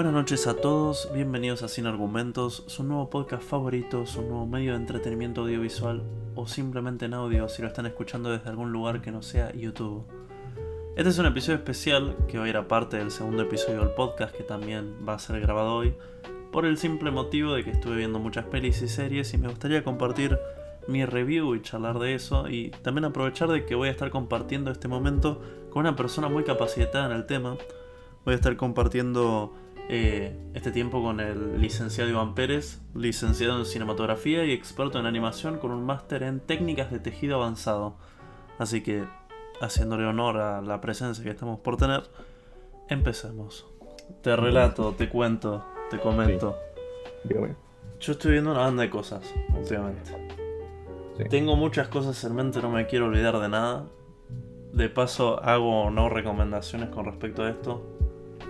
Buenas noches a todos, bienvenidos a Sin Argumentos, su nuevo podcast favorito, su nuevo medio de entretenimiento audiovisual o simplemente en audio si lo están escuchando desde algún lugar que no sea YouTube. Este es un episodio especial que hoy era parte del segundo episodio del podcast que también va a ser grabado hoy, por el simple motivo de que estuve viendo muchas pelis y series y me gustaría compartir mi review y charlar de eso y también aprovechar de que voy a estar compartiendo este momento con una persona muy capacitada en el tema. Voy a estar compartiendo eh, este tiempo con el licenciado Iván Pérez, licenciado en cinematografía y experto en animación con un máster en técnicas de tejido avanzado. Así que, haciéndole honor a la presencia que estamos por tener, empecemos. Te relato, te cuento, te comento. Dígame. Yo estoy viendo una banda de cosas últimamente. Sí. Tengo muchas cosas en mente, no me quiero olvidar de nada. De paso, hago no recomendaciones con respecto a esto.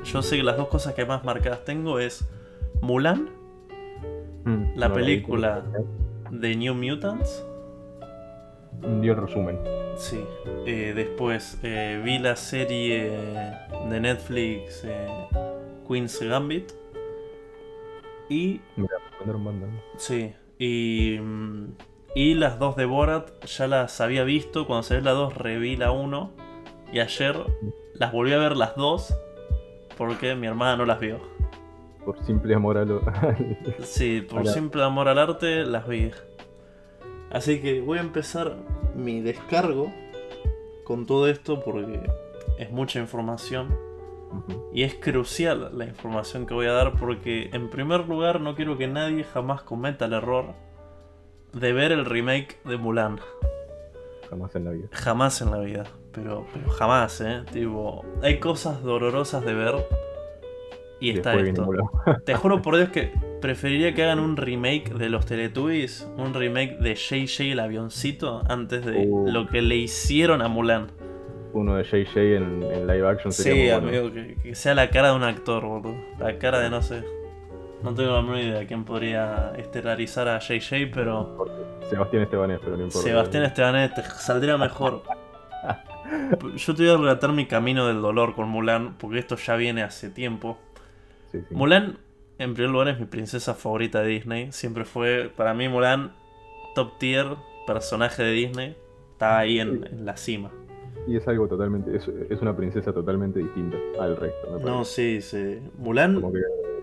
Yo sé que las dos cosas que más marcadas tengo es Mulan, Mm, la no vi. película de New Mutants. Dio el resumen. Sí. Eh, después eh, vi la serie de Netflix eh, Queen's Gambit. Y Mira. Sí, y, y las dos de Borat ya las había visto. Cuando salió la 2, reví la 1. Y ayer las volví a ver las dos. Porque mi hermana no las vio. Por simple amor a lo. Sí, por Hola. simple amor al arte las vi. Así que voy a empezar mi descargo con todo esto porque es mucha información. Y es crucial la información que voy a dar porque en primer lugar no quiero que nadie jamás cometa el error de ver el remake de Mulan. Jamás en la vida. Jamás en la vida. Pero, pero jamás, eh. Tipo, hay cosas dolorosas de ver. Y está Después esto. Te juro por Dios que preferiría que hagan un remake de los Teletubbies, un remake de JJ el avioncito, antes de Uh. lo que le hicieron a Mulan. Uno de JJ en, en live action Sí, sería bueno. amigo, que, que sea la cara de un actor, boludo. La cara de no sé. No tengo la menor idea de quién podría estelarizar a JJ, pero Sebastián Estebanés, pero no importa. Sebastián Estebanés te saldría mejor. Yo te voy a relatar mi camino del dolor con Mulan, porque esto ya viene hace tiempo. Sí, sí. Mulan, en primer lugar, es mi princesa favorita de Disney. Siempre fue, para mí, Mulan, top tier, personaje de Disney. Está ahí en, en la cima. Y es algo totalmente. Es, es una princesa totalmente distinta al resto, me No, sí, sí. Mulan, Como que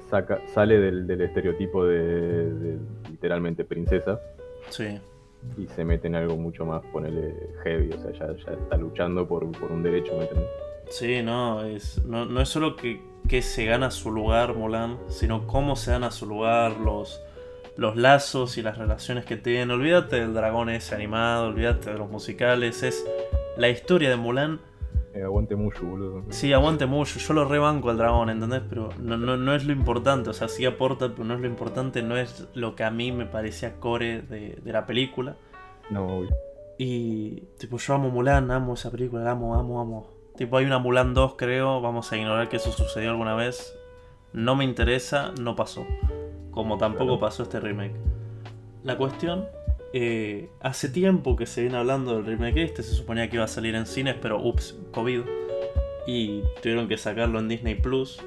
saca, sale del, del estereotipo de, de literalmente princesa sí. y se mete en algo mucho más, ponele heavy. O sea, ya, ya está luchando por, por un derecho, ¿me? Sí, no, es, no, no es solo que, que se gana su lugar Mulan, sino cómo se gana su lugar, los, los lazos y las relaciones que tienen. Olvídate del dragón ese animado, olvídate de los musicales, es la historia de Mulan. Eh, aguante mucho, boludo. Sí, aguante mucho, yo lo rebanco al dragón, ¿entendés? Pero no, no, no es lo importante, o sea, sí aporta, pero no es lo importante, no es lo que a mí me parecía core de, de la película. No, obvio. Y tipo, yo amo Mulan, amo esa película, la amo, amo, amo. Tipo, hay una Mulan 2, creo, vamos a ignorar que eso sucedió alguna vez. No me interesa, no pasó. Como tampoco Claro. pasó este remake. La cuestión, eh, hace tiempo que se viene hablando del remake este, se suponía que iba a salir en cines, pero ups, COVID. Y tuvieron que sacarlo en Disney Plus.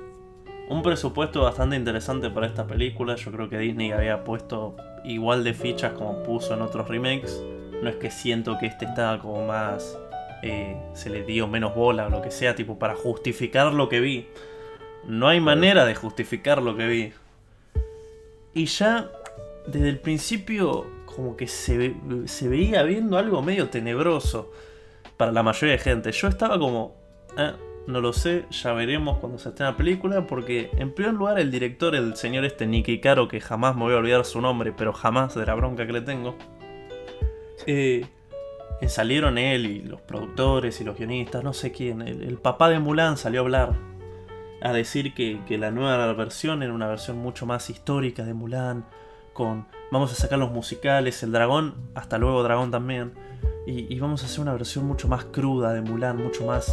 Un presupuesto bastante interesante para esta película. Yo creo que Disney había puesto igual de fichas como puso en otros remakes. No es que siento que este estaba como más. eh, se le dio menos bola o lo que sea, tipo para justificar lo que vi. No hay manera de justificar lo que vi. Y ya desde el principio, como que se, se veía viendo algo medio tenebroso para la mayoría de gente. Yo estaba como. "Ah, no lo sé, ya veremos cuando se esté la película. Porque, en primer lugar, el director, el señor este Nicky Caro, que jamás me voy a olvidar su nombre, pero jamás de la bronca que le tengo. eh, eh, salieron él y los productores y los guionistas, no sé quién. El, el papá de Mulan salió a hablar. A decir que, que la nueva versión era una versión mucho más histórica de Mulan. Con vamos a sacar los musicales, el dragón, hasta luego dragón también. Y, y vamos a hacer una versión mucho más cruda de Mulan, mucho más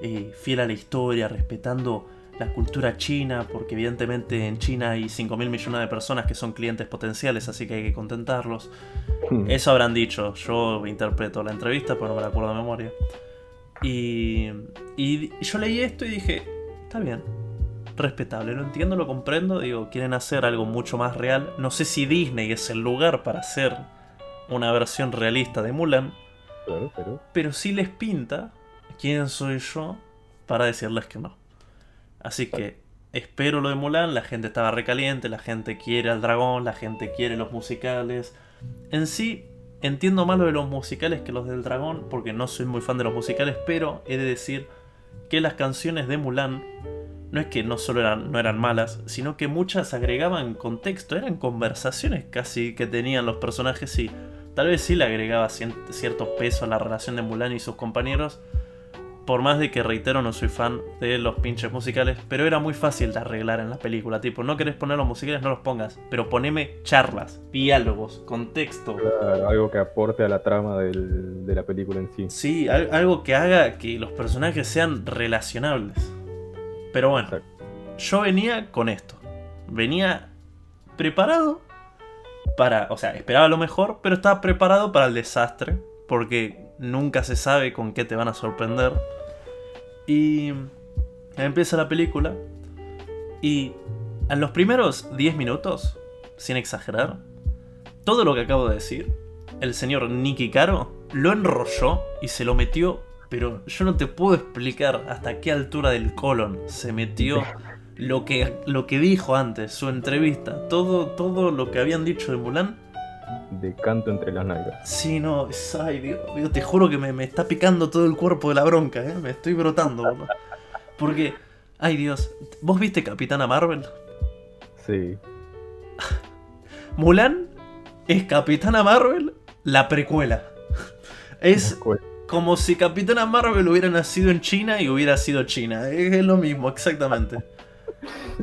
eh, fiel a la historia, respetando la cultura china, porque evidentemente en China hay 5 mil millones de personas que son clientes potenciales, así que hay que contentarlos. Eso habrán dicho, yo interpreto la entrevista, pero no me la acuerdo de memoria. Y, y yo leí esto y dije, está bien. Respetable, lo entiendo, lo comprendo, digo, quieren hacer algo mucho más real. No sé si Disney es el lugar para hacer una versión realista de Mulan, Claro, pero. pero sí les pinta quién soy yo para decirles que no. Así que espero lo de Mulan, la gente estaba recaliente, la gente quiere al dragón, la gente quiere los musicales. En sí, entiendo más lo de los musicales que los del dragón, porque no soy muy fan de los musicales, pero he de decir que las canciones de Mulan no es que no solo eran, no eran malas, sino que muchas agregaban contexto, eran conversaciones casi que tenían los personajes y tal vez sí le agregaba cierto peso a la relación de Mulan y sus compañeros, por más de que reitero no soy fan de los pinches musicales, pero era muy fácil de arreglar en la película, tipo, no querés poner los musicales, no los pongas, pero poneme charlas, diálogos, contexto. Claro, algo que aporte a la trama del- de la película en sí. Sí, al- algo que haga que los personajes sean relacionables. Pero bueno, Exacto. yo venía con esto. Venía preparado para, o sea, esperaba lo mejor, pero estaba preparado para el desastre, porque nunca se sabe con qué te van a sorprender. Y empieza la película y en los primeros 10 minutos, sin exagerar, todo lo que acabo de decir, el señor Nicky Caro lo enrolló y se lo metió, pero yo no te puedo explicar hasta qué altura del colon se metió lo que, lo que dijo antes, su entrevista, todo, todo lo que habían dicho de Mulan. De canto entre las nalgas. Sí, no, es, ay, Dios, Dios, te juro que me, me está picando todo el cuerpo de la bronca, ¿eh? me estoy brotando. Porque, ay Dios, ¿vos viste Capitana Marvel? Sí. Mulan es Capitana Marvel, la precuela. Es como si Capitana Marvel hubiera nacido en China y hubiera sido China. Es lo mismo, exactamente.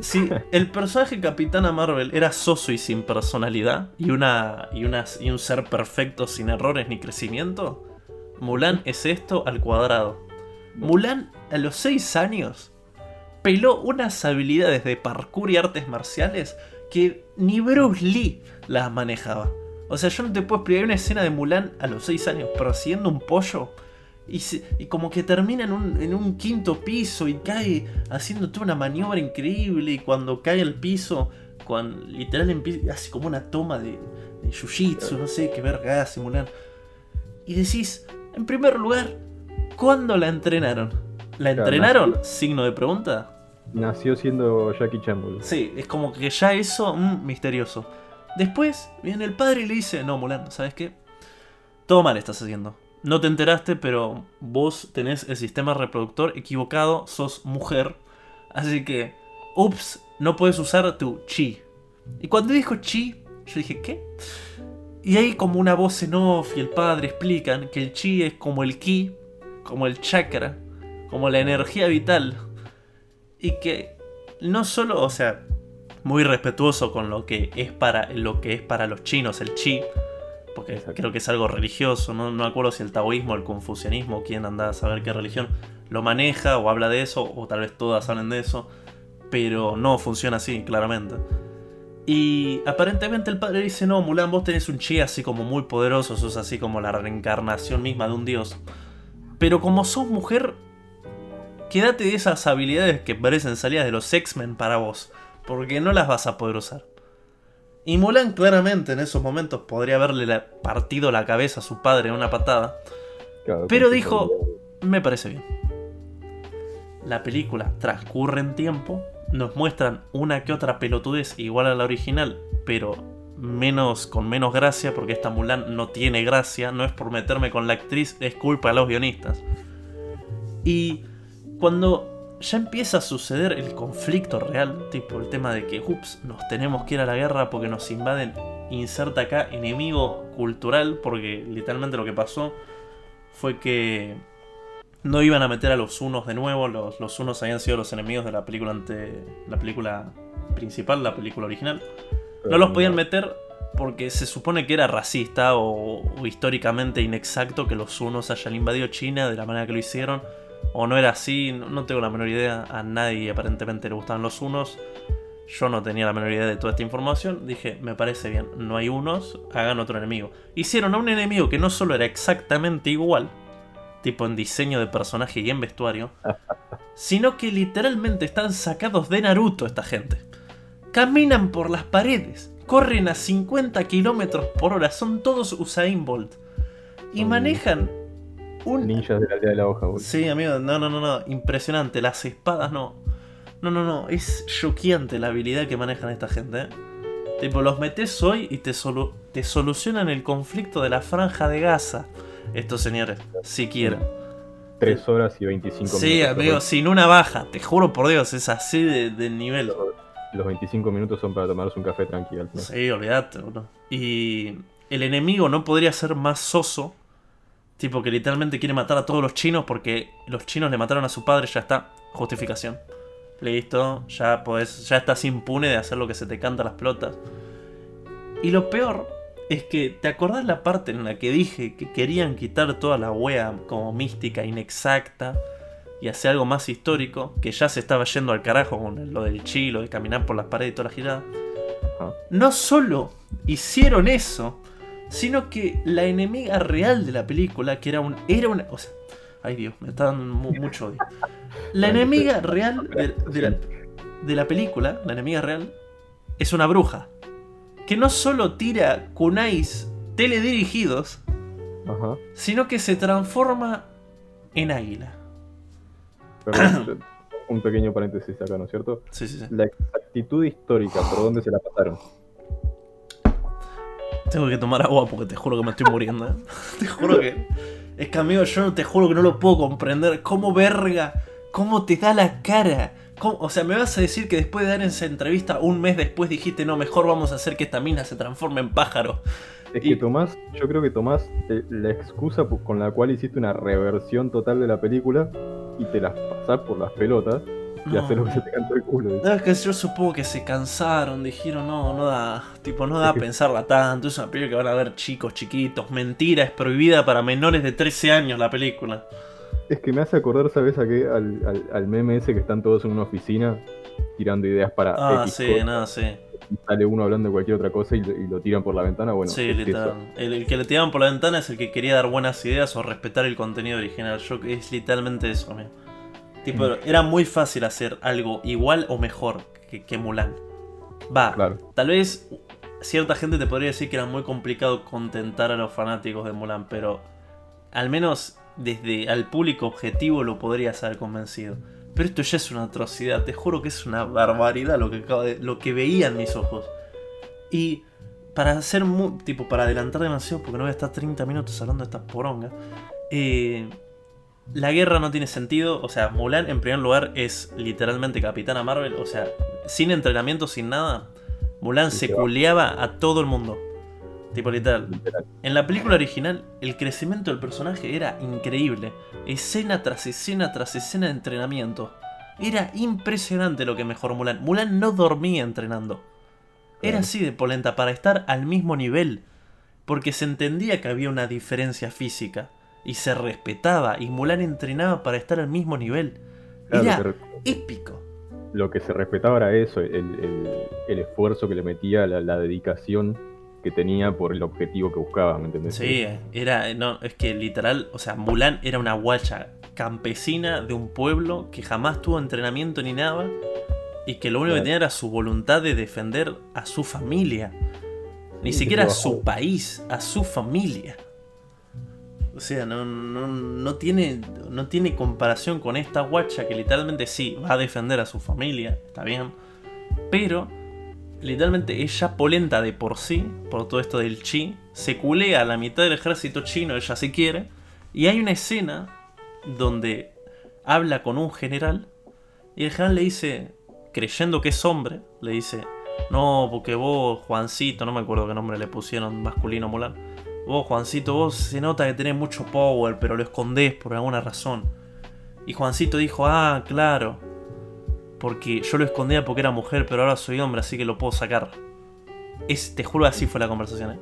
Si el personaje Capitana Marvel era soso y sin personalidad y, una, y, una- y un ser perfecto sin errores ni crecimiento, Mulan es esto al cuadrado. Mulan a los 6 años peló unas habilidades de parkour y artes marciales que ni Bruce Lee las manejaba. O sea, yo no te puedo explicar una escena de Mulan a los 6 años persiguiendo un pollo y, se- y como que termina en un, en un quinto piso y cae haciendo toda una maniobra increíble y cuando cae al piso, cuando literal empieza, hace como una toma de, de jiu-jitsu, no sé qué verga hace Mulan. Y decís, en primer lugar, ¿cuándo la entrenaron? ¿La entrenaron? Signo de pregunta. Nació siendo Jackie Chan. Sí, es como que ya eso, mm, misterioso. Después viene el padre y le dice, no, Mulan, ¿sabes qué? Todo mal estás haciendo. No te enteraste, pero vos tenés el sistema reproductor equivocado, sos mujer. Así que, ups, no puedes usar tu chi. Y cuando dijo chi, yo dije, ¿qué? Y ahí como una voz en off y el padre explican que el chi es como el ki, como el chakra, como la energía vital. Y que no solo, o sea, muy respetuoso con lo que es para lo que es para los chinos el chi, porque Exacto. creo que es algo religioso, no, no me acuerdo si el taoísmo, el confucianismo, quién anda a saber qué religión lo maneja o habla de eso, o tal vez todas hablen de eso, pero no funciona así, claramente. Y aparentemente el padre dice, no, Mulan, vos tenés un chi así como muy poderoso, sos así como la reencarnación misma de un dios. Pero como sos mujer, quédate de esas habilidades que parecen salidas de los X-Men para vos, porque no las vas a poder usar. Y Mulan claramente en esos momentos podría haberle la- partido la cabeza a su padre en una patada, Claro, Pero dijo- me parece bien. La película transcurre en tiempo, nos muestran una que otra pelotudez igual a la original, pero menos con menos gracia, porque esta Mulan no tiene gracia, no es por meterme con la actriz, es culpa de los guionistas. Y cuando ya empieza a suceder el conflicto real, tipo el tema de que, ups, nos tenemos que ir a la guerra porque nos invaden, inserta acá enemigo cultural, porque literalmente lo que pasó fue que no iban a meter a los unos de nuevo, los, los unos habían sido los enemigos de la película ante la película principal, la película original. No los podían meter porque se supone que era racista o, o históricamente inexacto que los unos hayan invadido China de la manera que lo hicieron. O no era así, no, no tengo la menor idea. A nadie aparentemente le gustaban los unos. Yo no tenía la menor idea de toda esta información. Dije, me parece bien, no hay unos, hagan otro enemigo. Hicieron a un enemigo que no solo era exactamente igual, tipo en diseño de personaje y en vestuario, sino que literalmente están sacados de Naruto esta gente. Caminan por las paredes, corren a 50 kilómetros por hora, son todos Usain Bolt. Y Son manejan un... Ninjas de la aldea de la hoja, boludo. Sí, amigo, no, no, no, no, impresionante. Las espadas no. No, no, no, es choqueante la habilidad que manejan esta gente. ¿eh? Tipo, los metes hoy y te, solu- te solucionan el conflicto de la franja de Gaza. Estos señores, si quieren. 3 horas y 25 minutos. Sí, amigo, Los- sin una baja, te juro por Dios, es así de, de nivel. Los 25 minutos son para tomarse un café tranquilo. Sí, olvídate, boludo. Y el enemigo no podría ser más soso. Tipo que literalmente quiere matar a todos los chinos porque los chinos le mataron a su padre, ya está. Justificación. Listo, ya podés, ya estás impune de hacer lo que se te canta a las pelotas. Y lo peor es que, ¿te acordás la parte en la que dije que querían quitar toda la wea como mística, inexacta? Y hacer algo más histórico, que ya se estaba yendo al carajo con lo del chilo, de caminar por las paredes y toda la girada Ajá. no solo hicieron eso, sino que la enemiga real de la película, que era un. Era una. O sea, ay Dios, me está dando mu- mucho odio. La enemiga real de, de la, de la película, la enemiga real, es una bruja. Que no solo tira kunais teledirigidos, Ajá. sino que se transforma en águila. Un pequeño paréntesis acá, ¿no es cierto? Sí, sí, sí. La exactitud histórica, ¿por dónde se la pasaron? Tengo que tomar agua porque te juro que me estoy muriendo. ¿eh? Te juro que. Es que amigo, yo no te juro que no lo puedo comprender. ¿Cómo verga? ¿Cómo te da la cara? ¿Cómo? O sea, me vas a decir que después de dar esa entrevista, un mes después dijiste, no, mejor vamos a hacer que esta mina se transforme en pájaro. Es Y- que tomás, yo creo que tomás eh, la excusa con la cual hiciste una reversión total de la película y te las pasás por las pelotas y No. haces lo que se te cantó el culo. No, es que yo supongo que se cansaron, dijeron, no, no da, tipo, no da a pensarla tanto, es una película que van a ver chicos, chiquitos, mentira, es prohibida para menores de 13 años la película. Es que me hace acordar, ¿sabes a qué? Al, al, al meme ese que están todos en una oficina tirando ideas para Ah, X sí, no, sí. y sale uno hablando de cualquier otra cosa y, lo- y lo tiran por la ventana. Bueno, sí, es el que le tiraban por la ventana es el que quería dar buenas ideas o respetar el contenido original. Yo es literalmente eso, amigo. Tipo, Mm. era muy fácil hacer algo igual o mejor que, que Mulan. Va, Claro. tal vez cierta gente te podría decir que era muy complicado contentar a los fanáticos de Mulan, pero al menos desde al público objetivo lo podrías haber convencido. Pero esto ya es una atrocidad, te juro que es una barbaridad lo que acabo de, lo que veían mis ojos. Y para hacer tipo para adelantar demasiado porque no voy a estar 30 minutos hablando de estas porongas. eh, la guerra no tiene sentido, o sea, Mulan en primer lugar es literalmente Capitana Marvel, o sea, sin entrenamiento, sin nada, Mulan se culeaba a todo el mundo. Tipo literal. Literal. En la película original, el crecimiento del personaje era increíble. Escena tras escena tras escena de entrenamiento. Era impresionante lo que mejoró Mulan. Mulan no dormía entrenando. Era así de polenta para estar al mismo nivel. Porque se entendía que había una diferencia física. Y se respetaba. Y Mulan entrenaba para estar al mismo nivel. Claro, Era lo, que, re- épico. lo que se respetaba era eso, el, el- el esfuerzo que le metía, la, la dedicación que tenía por el objetivo que buscaba, ¿me entendés? Sí, era. No, es que literal, o sea, Mulan era una guacha campesina de un pueblo que jamás tuvo entrenamiento ni nada. Y que lo único que tenía era su voluntad de defender a su familia. Ni Sí, siquiera a su país, a su familia. O sea, no, no, tiene, no tiene comparación con esta guacha que literalmente sí, va a defender a su familia, está bien. Pero, literalmente ella polenta de por sí, por todo esto del chi, se culea a la mitad del ejército chino, ella si quiere. Y hay una escena donde habla con un general y el general le dice, creyendo que es hombre, le dice, no, porque vos, Juancito, no me acuerdo qué nombre le pusieron masculino Mulan. Vos, Juancito, vos se nota que tenés mucho power, pero lo escondés por alguna razón. Y Juancito dijo, ah, claro. Porque yo lo escondía porque era mujer, pero ahora soy hombre, así que lo puedo sacar. Es, te juro, así fue la conversación. ¿eh?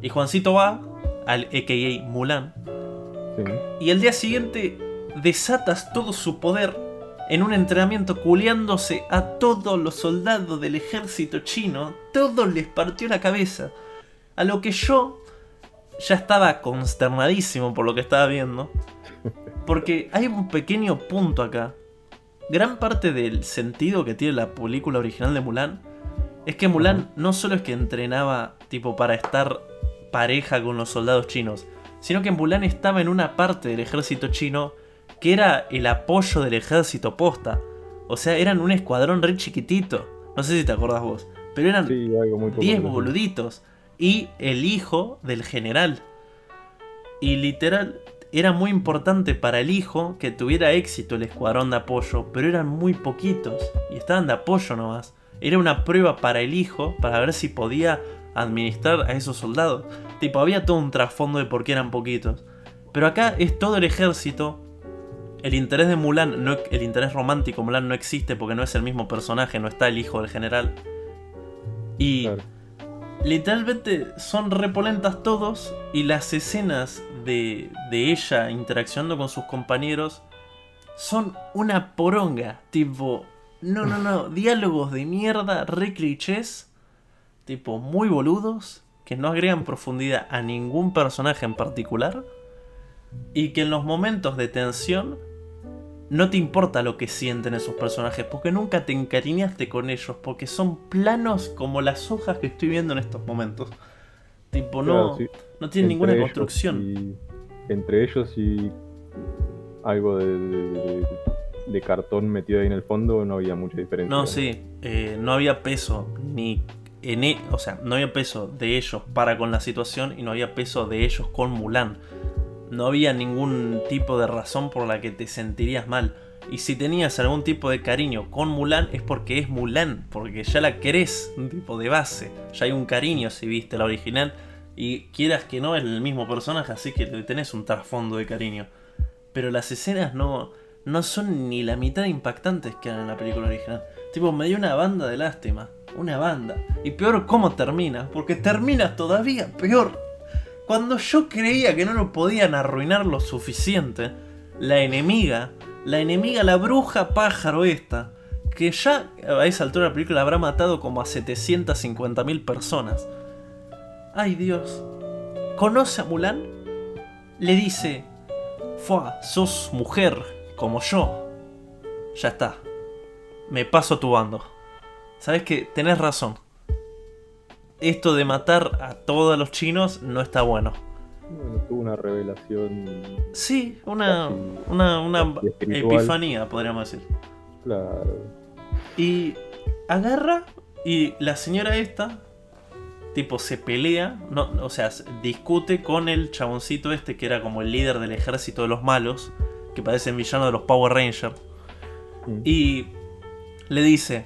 Y Juancito va al AKA Mulan. Sí. Y al día siguiente desatas todo su poder en un entrenamiento culeándose a todos los soldados del ejército chino. Todos les partió la cabeza. A lo que yo ya estaba consternadísimo por lo que estaba viendo. Porque hay un pequeño punto acá. gran parte del sentido que tiene la película original de Mulan es que Mulan no solo es que entrenaba tipo para estar pareja con los soldados chinos, sino que Mulan estaba en una parte del ejército chino que era el apoyo del ejército posta. O sea, eran un escuadrón re chiquitito. No sé si te acordás vos. Pero eran Sí, algo muy poco 10 conocido. boluditos. Y el hijo del general. Y literal, era muy importante para el hijo que tuviera éxito el escuadrón de apoyo, pero eran muy poquitos. Y estaban de apoyo nomás. Era una prueba para el hijo, para ver si podía administrar a esos soldados. Tipo, había todo un trasfondo de por qué eran poquitos. Pero acá es todo el ejército. El interés de Mulan, no, el interés romántico Mulan no existe porque no es el mismo personaje, no está el hijo del general. Y. literalmente son repolentas todos y las escenas de, de ella interaccionando con sus compañeros son una poronga. Tipo, no, no, no, diálogos de mierda, re clichés, tipo muy boludos, que no agregan profundidad a ningún personaje en particular y que en los momentos de tensión no te importa lo que sienten esos personajes, porque nunca te encariñaste con ellos, porque son planos como las hojas que estoy viendo en estos momentos. Tipo, no, sí. no tienen ninguna construcción. y- entre ellos y algo de, de- de- de cartón metido ahí en el fondo, no había mucha diferencia. No, sí, eh, no había peso ni en e- o sea, no había peso de ellos para con la situación y no había peso de ellos con Mulan. No había ningún tipo de razón por la que te sentirías mal. Y si tenías algún tipo de cariño con Mulan es porque es Mulan, porque ya la querés, un tipo de base. Ya hay un cariño si viste la original y quieras que no es el mismo personaje, así que le tenés un trasfondo de cariño. Pero las escenas no, no son ni la mitad impactantes que eran en la película original. Tipo, me dio una banda de lástima. Una banda. Y peor cómo termina. Porque termina todavía peor. Cuando yo creía que no lo podían arruinar lo suficiente, la enemiga, la enemiga, la bruja pájaro esta, que ya a esa altura de la película habrá matado como a 750.000 personas. Ay Dios. Conoce a Mulan, le dice, Fua, sos mujer, como yo. Ya está. Me paso tu bando. Sabes que tenés razón. Esto de matar a todos los chinos no está bueno. Bueno, tuvo una revelación. Sí, una, Casi- una, una epifanía, podríamos decir. Claro. Y agarra y la señora esta, tipo, se pelea, no, o sea, se- discute con el chaboncito este que era como el líder del ejército de los malos, que parece el villano de los Power Rangers. Mm. Y le dice,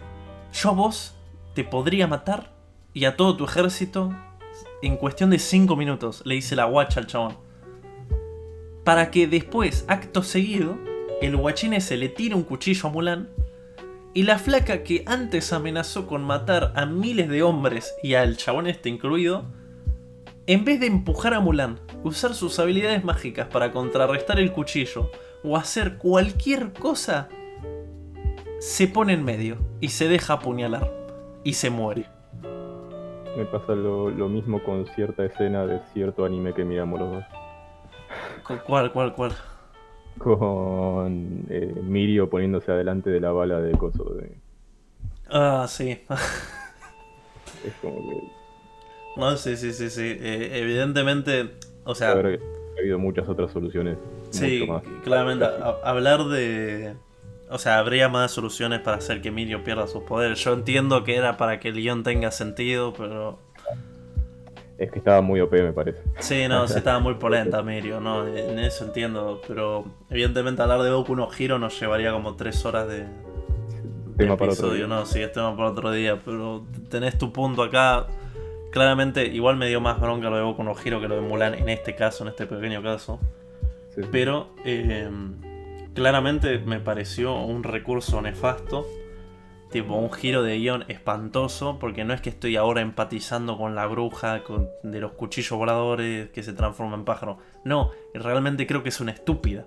yo a vos te podría matar y a todo tu ejército en cuestión de 5 minutos, le dice la guacha al chabón. Para que después, acto seguido, el guachín ese le tire un cuchillo a Mulan y la flaca que antes amenazó con matar a miles de hombres y al chabón este incluido, en vez de empujar a Mulan, usar sus habilidades mágicas para contrarrestar el cuchillo o hacer cualquier cosa, se pone en medio y se deja apuñalar y se muere. Me pasa lo, lo mismo con cierta escena de cierto anime que miramos los dos. Cu- ¿Cuál, cuál, cuál? Con eh, Mirio poniéndose adelante de la bala de coso. De, Ah, sí. es como que No, sí, sí, sí, sí. Eh, evidentemente, o sea, haber habido muchas otras soluciones. sí, claramente, hablar de... O sea, habría más soluciones para hacer que Mirio pierda sus poderes. Yo entiendo que era para que el guion tenga sentido, pero... Es que estaba muy OP, me parece. Sí, no, sí estaba muy polenta Mirio, no, en eso entiendo, pero evidentemente hablar de Boku no Hero nos llevaría como tres horas de, de Tema para otro día. no, sí, es tema para otro día, pero tenés tu punto acá. Claramente, igual me dio más bronca lo de Boku no Hero que lo de Mulan en este caso, en este pequeño caso. Sí. Pero eh, claramente me pareció un recurso nefasto. Tipo, un giro de guion espantoso. Porque no es que estoy ahora empatizando con la bruja con- de los cuchillos voladores que se transforma en pájaro. No, realmente creo que es una estúpida.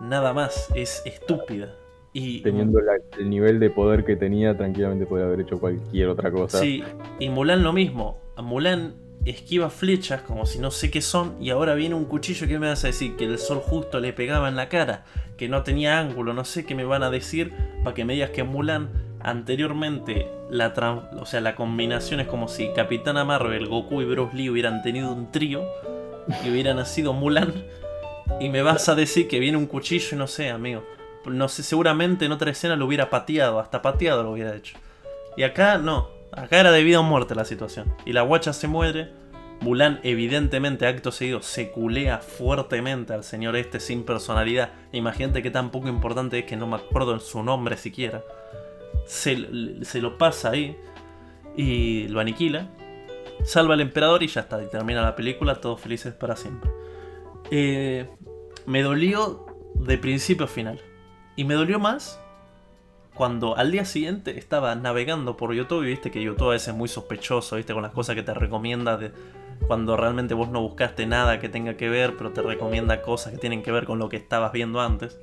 Nada más, es estúpida. Y Teniendo la- el nivel de poder que tenía, tranquilamente podría haber hecho cualquier otra cosa. Sí, y Mulan lo mismo. Mulan esquiva flechas como si no sé qué son y ahora viene un cuchillo que me a decir que el sol justo le pegaba en la cara, que no tenía ángulo, no sé qué me van a decir para que me digas que Mulan anteriormente la, o sea, la combinación es como si Capitana Marvel, Goku y Bruce Lee hubieran tenido un trío y hubieran nacido Mulan y me vas a decir que viene un cuchillo y no sé, amigo. No sé, seguramente en otra escena lo hubiera pateado, hasta pateado lo hubiera hecho. Y acá no, acá era de vida o muerte la situación. Y la guacha se muere. Mulan evidentemente acto seguido se culea fuertemente al señor este sin personalidad. Imagínate qué tan poco importante es que no me acuerdo en su nombre siquiera. Se, lo pasa ahí y lo aniquila. Salva al emperador y ya está. Termina la película, todos felices para siempre. Eh, me dolió de principio a final. Y me dolió más cuando al día siguiente estaba navegando por YouTube y viste que YouTube a veces es muy sospechoso, viste, con las cosas que te recomienda de cuando realmente vos no buscaste nada que tenga que ver, pero te recomienda cosas que tienen que ver con lo que estabas viendo antes.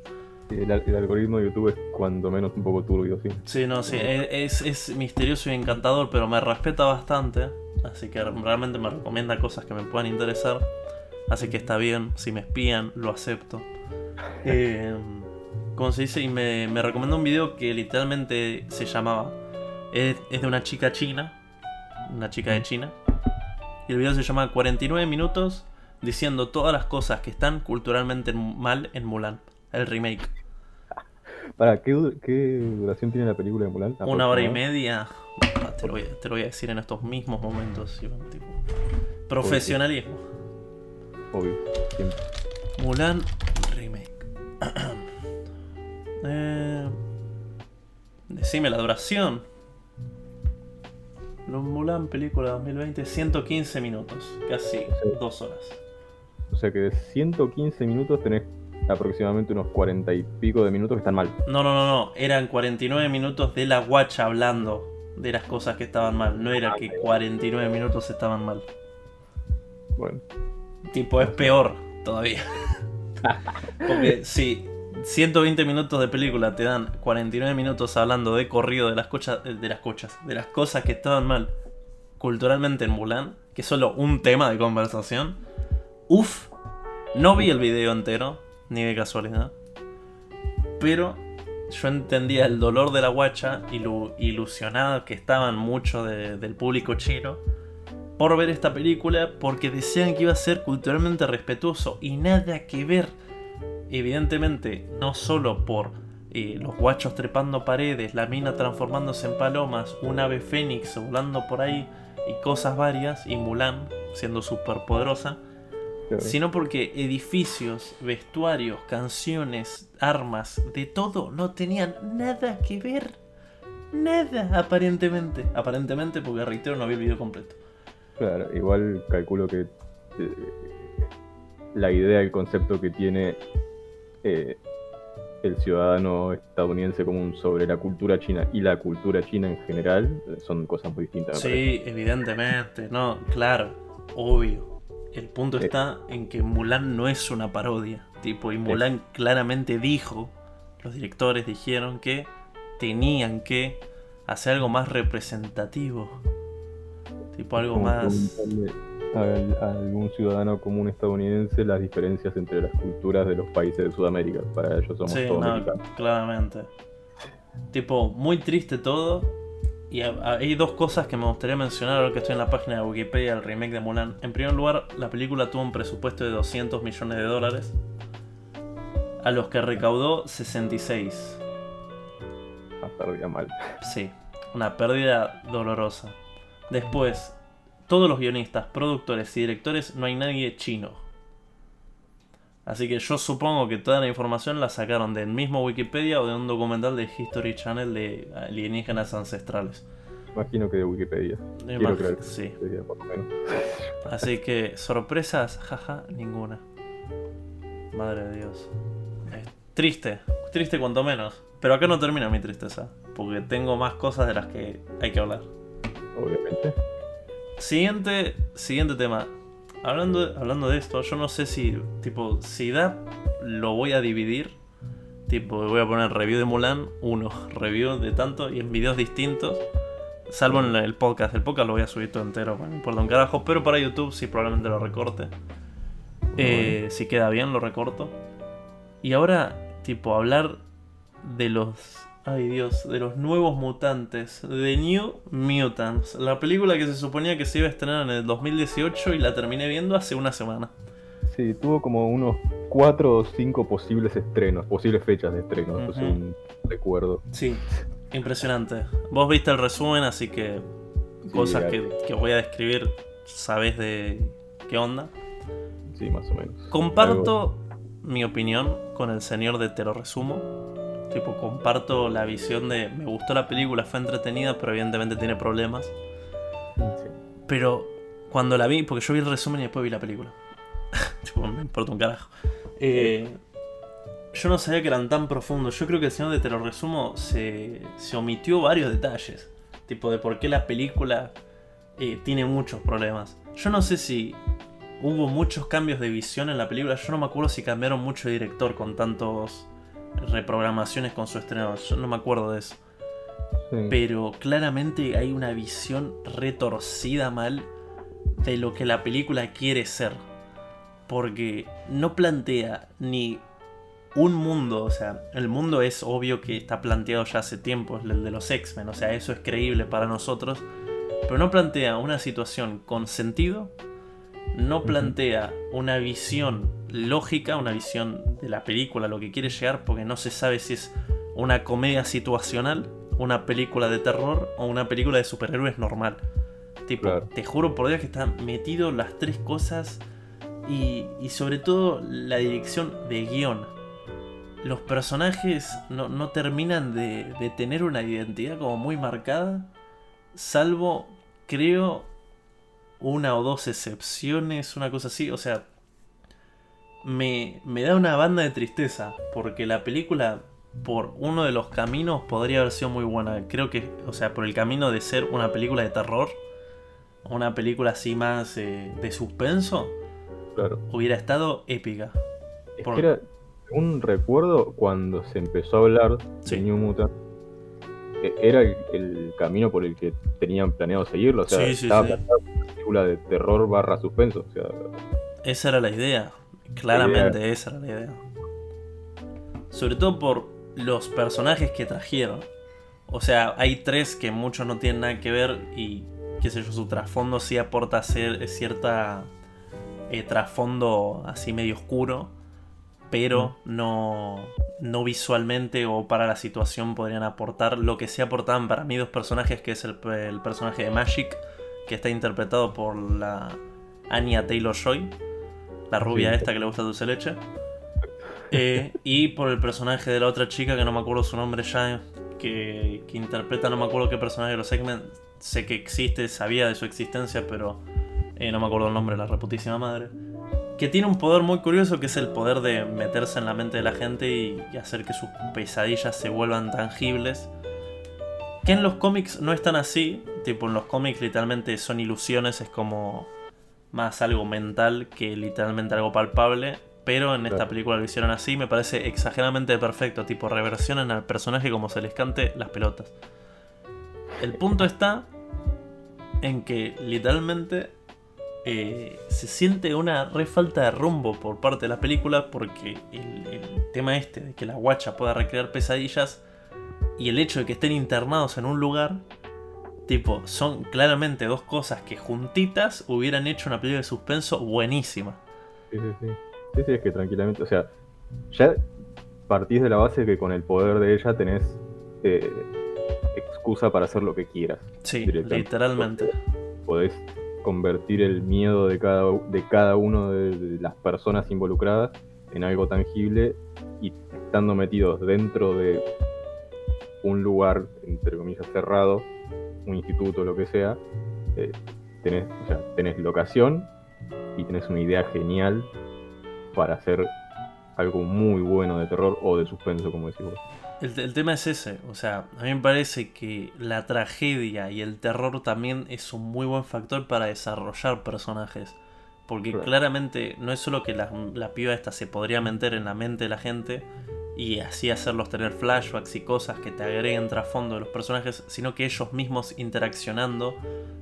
El, algoritmo de YouTube es cuando menos un poco turbio, sí. Sí, no, sí, es, es misterioso y encantador, pero me respeta bastante, así que realmente me recomienda cosas que me puedan interesar. Así que está bien, si me espían, lo acepto. Eh, como se dice, y me, me, recomendó un video que literalmente se llamaba. Es, de una chica china, una chica de China. Y el video se llama 49 minutos diciendo todas las cosas que están culturalmente mal en Mulan, el remake. ¿Para qué, duración tiene la película de Mulan? Una hora y media. Ah, te, lo voy, a decir en estos mismos momentos. profesionalismo. Obvio, siempre. Mulan Remake. eh, decime la duración. Los Mulan película 2020, 115 minutos, casi dos horas. O sea que de 115 minutos tenés aproximadamente unos 40 y pico de minutos que están mal. No, no, no, no. Eran 49 minutos de la guacha hablando de las cosas que estaban mal. No era que 49 minutos estaban mal. Bueno. Tipo, es peor todavía. Porque si 120 minutos de película te dan 49 minutos hablando de corrido de las cochas, de las cochas, de las cosas que estaban mal culturalmente en Mulan, que es solo un tema de conversación. Uf, no vi el video entero, ni de casualidad. Pero yo entendía el dolor de la guacha y lo ilusionado que estaban mucho del público chino por ver esta película porque decían que iba a ser culturalmente respetuoso y nada que ver. Evidentemente, no solo por eh, los guachos trepando paredes, la mina transformándose en palomas, un ave fénix volando por ahí y cosas varias, y Mulan siendo súper poderosa, sino porque edificios, vestuarios, canciones, armas, de todo no tenían nada que ver. Nada, aparentemente. Aparentemente, porque reitero, no vi el video completo. Claro, igual calculo que eh, la idea, el concepto que tiene eh, el ciudadano estadounidense común sobre la cultura china y la cultura china en general son cosas muy distintas. Sí, evidentemente, no, claro, obvio. El punto está en que Mulan no es una parodia, tipo, y Mulan claramente dijo, los directores dijeron que tenían que hacer algo más representativo Tipo algo más. A, algún ciudadano común estadounidense las diferencias entre las culturas de los países de Sudamérica. Para ellos somos todos no, Claramente. Tipo, muy triste todo. Y hay dos cosas que me gustaría mencionar ahora que estoy en la página de Wikipedia del remake de Mulan. En primer lugar, la película tuvo un presupuesto de 200 millones de dólares, a los que recaudó 66. Una pérdida mal. Sí, una pérdida dolorosa. Después, todos los guionistas, productores y directores no hay nadie chino. Así que yo supongo que toda la información la sacaron del mismo Wikipedia o de un documental de History Channel de alienígenas ancestrales. Imagino que de Wikipedia. sí. Así que sorpresas, jaja, ninguna. Madre de Dios. triste, triste cuanto menos. Pero acá no termina mi tristeza, porque tengo más cosas de las que hay que hablar obviamente. Siguiente, siguiente tema. Hablando, hablando de esto, yo no sé si, tipo, si da, lo voy a dividir. Tipo, voy a poner review de Mulan, uno, review de tanto, y en videos distintos. Salvo en el podcast. El podcast lo voy a subir todo entero, no importa un carajo. Pero para YouTube sí, probablemente lo recorte. Eh, si queda bien, lo recorto. Y ahora, tipo, hablar de los. Ay Dios, de los nuevos mutantes. The New Mutants. La película que se suponía que se iba a estrenar en el 2018 y la terminé viendo hace una semana. Sí, tuvo como unos 4 o 5 posibles estrenos, posibles fechas de estreno, uh recuerdo. Sí, impresionante. Vos viste el resumen, así que cosas que, que, voy a describir, sabés de qué onda. Sí, más o menos. Comparto mi opinión con el señor de Te lo resumo. Tipo, comparto la visión de me gustó la película, fue entretenida, pero evidentemente tiene problemas. Sí. Pero cuando la vi, porque yo vi el resumen y después vi la película. tipo, me importa un carajo. Eh, yo no sabía que eran tan profundos. Yo creo que el señor de Te lo resumo se, se omitió varios detalles. Tipo, de por qué la película eh, tiene muchos problemas. Yo no sé si hubo muchos cambios de visión en la película. Yo no me acuerdo si cambiaron mucho de director con tantos reprogramaciones con su estreno. Yo no me acuerdo de eso. Pero claramente hay una visión retorcida mal de lo que la película quiere ser. Porque no plantea ni un mundo, o sea, el mundo es obvio que está planteado ya hace tiempo, el de los X-Men, o sea, eso es creíble para nosotros, pero no plantea una situación con sentido no plantea una visión lógica, una visión de la película, lo que quiere llegar, porque no se sabe si es una comedia situacional, una película de terror o una película de superhéroes normal. Tipo, te juro por Dios que están metidos las tres cosas y, sobre todo la dirección de guion. Los personajes no, terminan de, de tener una identidad como muy marcada, salvo, creo, una o dos excepciones, una cosa así. O sea, me, me da una banda de tristeza, porque la película, por uno de los caminos, podría haber sido muy buena. Creo que, o sea, por el camino de ser una película de terror, una película así más eh, de suspenso, claro. hubiera estado épica. Es que era un recuerdo cuando se empezó a hablar de New Mutant e-, era el, camino por el que tenían planeado seguirlo. O sea, estaba una película de terror barra suspenso. O sea, esa era la idea. Claramente esa era la idea. Sobre todo por los personajes que trajeron. O sea, hay tres que muchos no tienen nada que ver y qué sé yo, su trasfondo sí aporta ser cierta eh, trasfondo así medio oscuro pero no, no visualmente o para la situación podrían aportar lo que sí aportaban para mí dos personajes, que es el, personaje de Magic, que está interpretado por la Anya Taylor-Joy, la rubia esta que le gusta dulce leche, eh, y por el personaje de la otra chica, que no me acuerdo su nombre ya, que, que interpreta, no me acuerdo qué personaje de los X-Men, sé que existe, sabía de su existencia, pero eh, no me acuerdo el nombre de la reputísima madre. Que tiene un poder muy curioso que es el poder de meterse en la mente de la gente y, hacer que sus pesadillas se vuelvan tangibles. Que en los cómics no es tan así, tipo en los cómics literalmente son ilusiones, es como más algo mental que literalmente algo palpable, pero en esta película lo hicieron así, me parece exageradamente perfecto, tipo reversionan al personaje como se les cante las pelotas. El punto está en que literalmente eh, se siente una re falta de rumbo por parte de la película porque el, tema este de que la guacha pueda recrear pesadillas y el hecho de que estén internados en un lugar, tipo, son claramente dos cosas que juntitas hubieran hecho una película de suspenso buenísima. Sí, sí, sí. Sí, sí, es que tranquilamente, o sea, ya partís de la base que con el poder de ella tenés eh, excusa para hacer lo que quieras. Sí, literalmente. Podés convertir el miedo de cada, de cada uno de, las personas involucradas en algo tangible y estando metidos dentro de un lugar, entre comillas, cerrado, un instituto, lo que sea, eh, tenés, tenés locación y tenés una idea genial para hacer algo muy bueno de terror o de suspenso, como decís vos. El, tema es ese, o sea, a mí me parece que la tragedia y el terror también es un muy buen factor para desarrollar personajes. Porque claramente no es solo que la, la piba esta se podría meter en la mente de la gente, y así hacerlos tener flashbacks y cosas que te agreguen trasfondo de los personajes, sino que ellos mismos interaccionando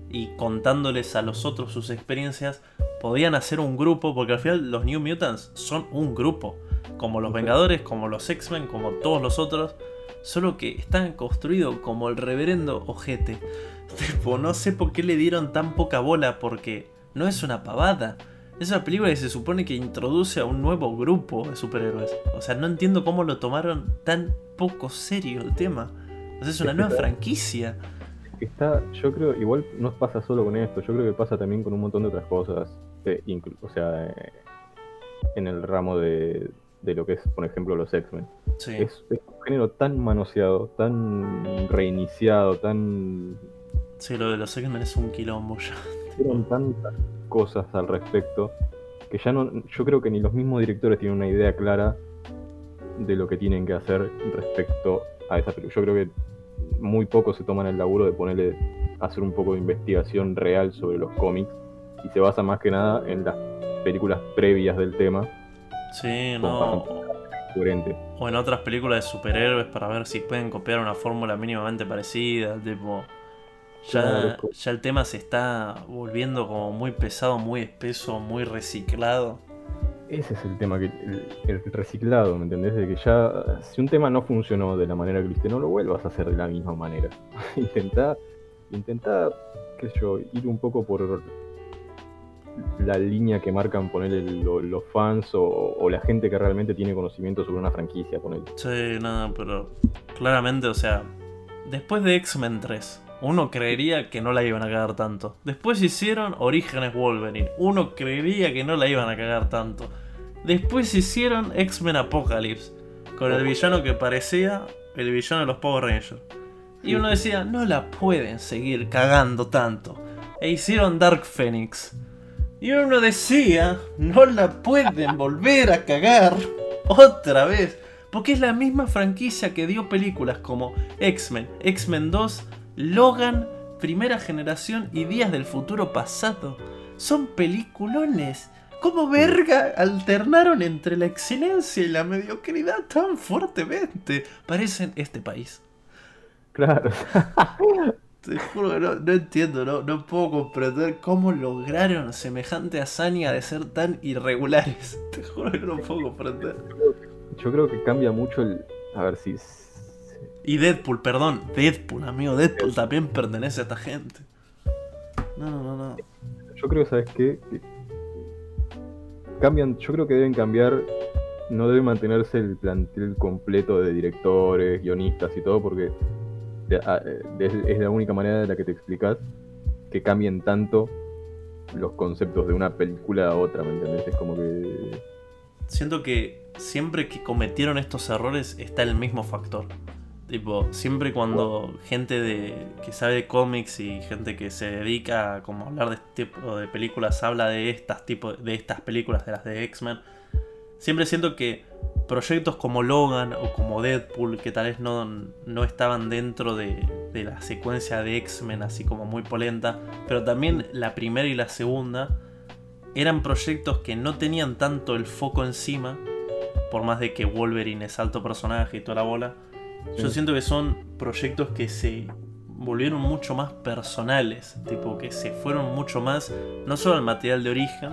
y contándoles a los otros sus experiencias, podían hacer un grupo, porque al final los New Mutants son un grupo, como los Vengadores, como los X-Men, como todos los otros, solo que están construidos como el reverendo ojete. Tipo, no sé por qué le dieron tan poca bola, porque no es una pavada. Es una película que se supone que introduce a un nuevo grupo de superhéroes. O sea, no entiendo cómo lo tomaron tan poco serio el tema. O sea, es una nueva franquicia. Está, yo creo, igual no pasa solo con esto, yo creo que pasa también con un montón de otras cosas. Eh, o sea, eh, en el ramo de, de, lo que es, por ejemplo, los X-Men. Es, un género tan manoseado, tan reiniciado, tan. Sí, lo de los X-Men es un quilombo ya. Hicieron tantas cosas al respecto que ya no, yo creo que ni los mismos directores tienen una idea clara de lo que tienen que hacer respecto a esa película. Yo creo que muy poco se toman el laburo de ponerle, hacer un poco de investigación real sobre los cómics y se basa más que nada en las películas previas del tema. Sí, no. O en otras películas de superhéroes para ver si pueden copiar una fórmula mínimamente parecida, tipo ya, ya el tema se está volviendo como muy pesado, muy espeso, muy reciclado. Ese es el tema, que el, reciclado, ¿me entendés? De que ya, si un tema no funcionó de la manera que lo hiciste, no lo vuelvas a hacer de la misma manera. intenta, intenta, qué sé yo, ir un poco por la línea que marcan ponerle los fans o, la gente que realmente tiene conocimiento sobre una franquicia, ponerle. Sí, nada, pero claramente, o sea, después de X-Men 3, uno creería que no la iban a cagar tanto. Después hicieron Orígenes Wolverine. Uno creería que no la iban a cagar tanto. Después hicieron X-Men Apocalypse. Con el villano que parecía el villano de los Power Rangers. Y uno decía, no la pueden seguir cagando tanto. E hicieron Dark Phoenix. Y uno decía, no la pueden volver a cagar otra vez. Porque es la misma franquicia que dio películas como X-Men, X-Men 2 Logan, Primera Generación y Días del Futuro Pasado. Son peliculones. ¿Cómo verga alternaron entre la excelencia y la mediocridad tan fuertemente? Parecen este país. Claro. Te juro que no, entiendo, no, no puedo comprender cómo lograron semejante hazaña de ser tan irregulares. Te juro que no puedo comprender. Yo creo que cambia mucho el. A ver si y Deadpool, perdón, Deadpool, amigo, Deadpool también pertenece a esta gente. No, no, no. Yo creo, ¿sabes qué? Cambian, yo creo que deben cambiar, no debe mantenerse el plantel completo de directores, guionistas y todo, porque es la única manera de la que te explicas que cambien tanto los conceptos de una película a otra, ¿me entendés? Es como que... Siento que siempre que cometieron estos errores está el mismo factor. Tipo, siempre cuando gente que sabe de cómics y gente que se dedica a como hablar de este tipo de películas habla de estas, tipo, de estas películas, de las de X-Men, siempre siento que proyectos como Logan o como Deadpool, que tal vez no, no estaban dentro de, de la secuencia de X-Men así como muy polenta, pero también la primera y la segunda, eran proyectos que no tenían tanto el foco encima, por más de que Wolverine es alto personaje y toda la bola yo siento que son proyectos que se volvieron mucho más personales, tipo que se fueron mucho más, no solo al material de origen,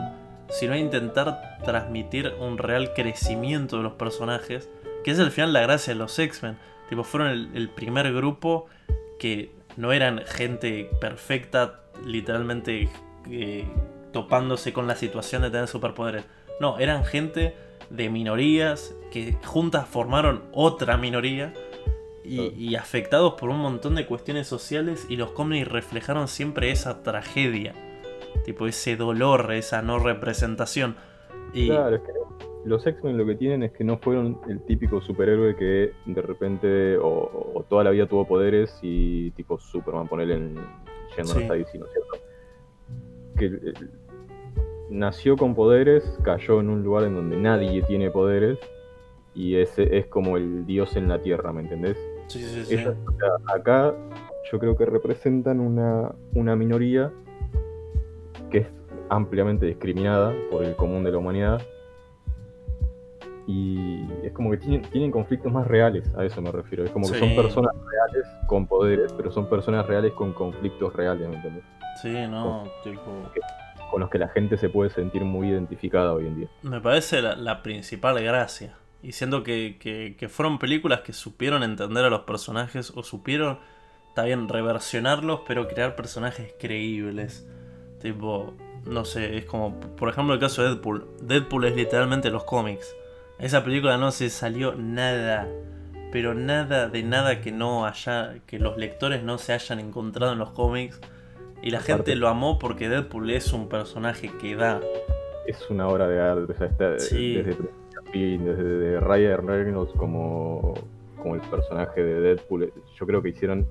sino a intentar transmitir un real crecimiento de los personajes, que es al final la gracia de los X-Men. Tipo, fueron el, primer grupo que no eran gente perfecta, literalmente eh, topándose con la situación de tener superpoderes. No, eran gente de minorías que juntas formaron otra minoría y, afectados por un montón de cuestiones sociales y los cómics reflejaron siempre esa tragedia, tipo ese dolor, esa no representación. Y... Claro, es que los X-Men lo que tienen es que no fueron el típico superhéroe que de repente o, toda la vida tuvo poderes y tipo Superman, ponerle en yendo sí. ahí, ¿no cierto? Que eh, nació con poderes, cayó en un lugar en donde nadie tiene poderes y ese es como el dios en la tierra, ¿me entendés? Acá yo creo que representan una, una minoría que es ampliamente discriminada por el común de la humanidad Y es como que tienen, tienen conflictos más reales, a eso me refiero. Es como que son personas reales con poderes, pero son personas reales con conflictos reales, ¿me entiendes? Sí, no, tipo. Con los que la gente se puede sentir muy identificada hoy en día. Me parece la, la principal gracia. Y siento que, que, que fueron películas que supieron entender a los personajes o supieron, está bien, reversionarlos, pero crear personajes creíbles. Tipo, no sé, es como, por ejemplo, el caso de Deadpool. Deadpool es literalmente los cómics. Esa película no se salió nada, pero nada de nada que no haya, que los lectores no se hayan encontrado en los cómics. Y la Aparte- gente lo amó porque Deadpool es un personaje que da. Es una obra de arte, o sea, está Sí. desde fin, desde de Ryan Reynolds como, como el personaje de Deadpool. Yo creo que hicieron.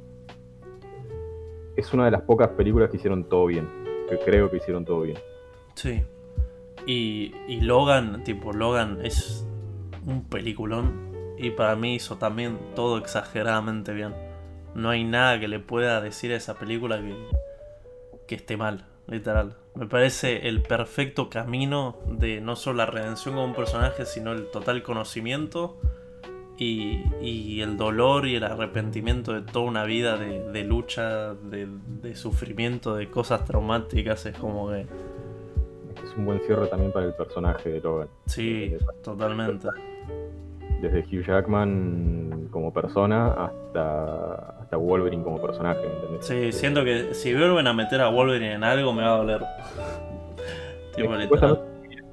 Es una de las pocas películas que hicieron todo bien. Que creo que hicieron todo bien. Sí. Y, y Logan, tipo, Logan es un peliculón. Y para mí hizo también todo exageradamente bien. No hay nada que le pueda decir a esa película que, que esté mal, literal. Me parece el perfecto camino de no solo la redención como un personaje, sino el total conocimiento y, y el dolor y el arrepentimiento de toda una vida de, de lucha, de, de sufrimiento, de cosas traumáticas. Es como que. Es un buen cierre también para el personaje de Logan. Sí, totalmente. Desde Hugh Jackman como persona hasta, hasta Wolverine como personaje, ¿me entendés? Sí, siento que si vuelven a meter a Wolverine en algo me va a doler. tipo,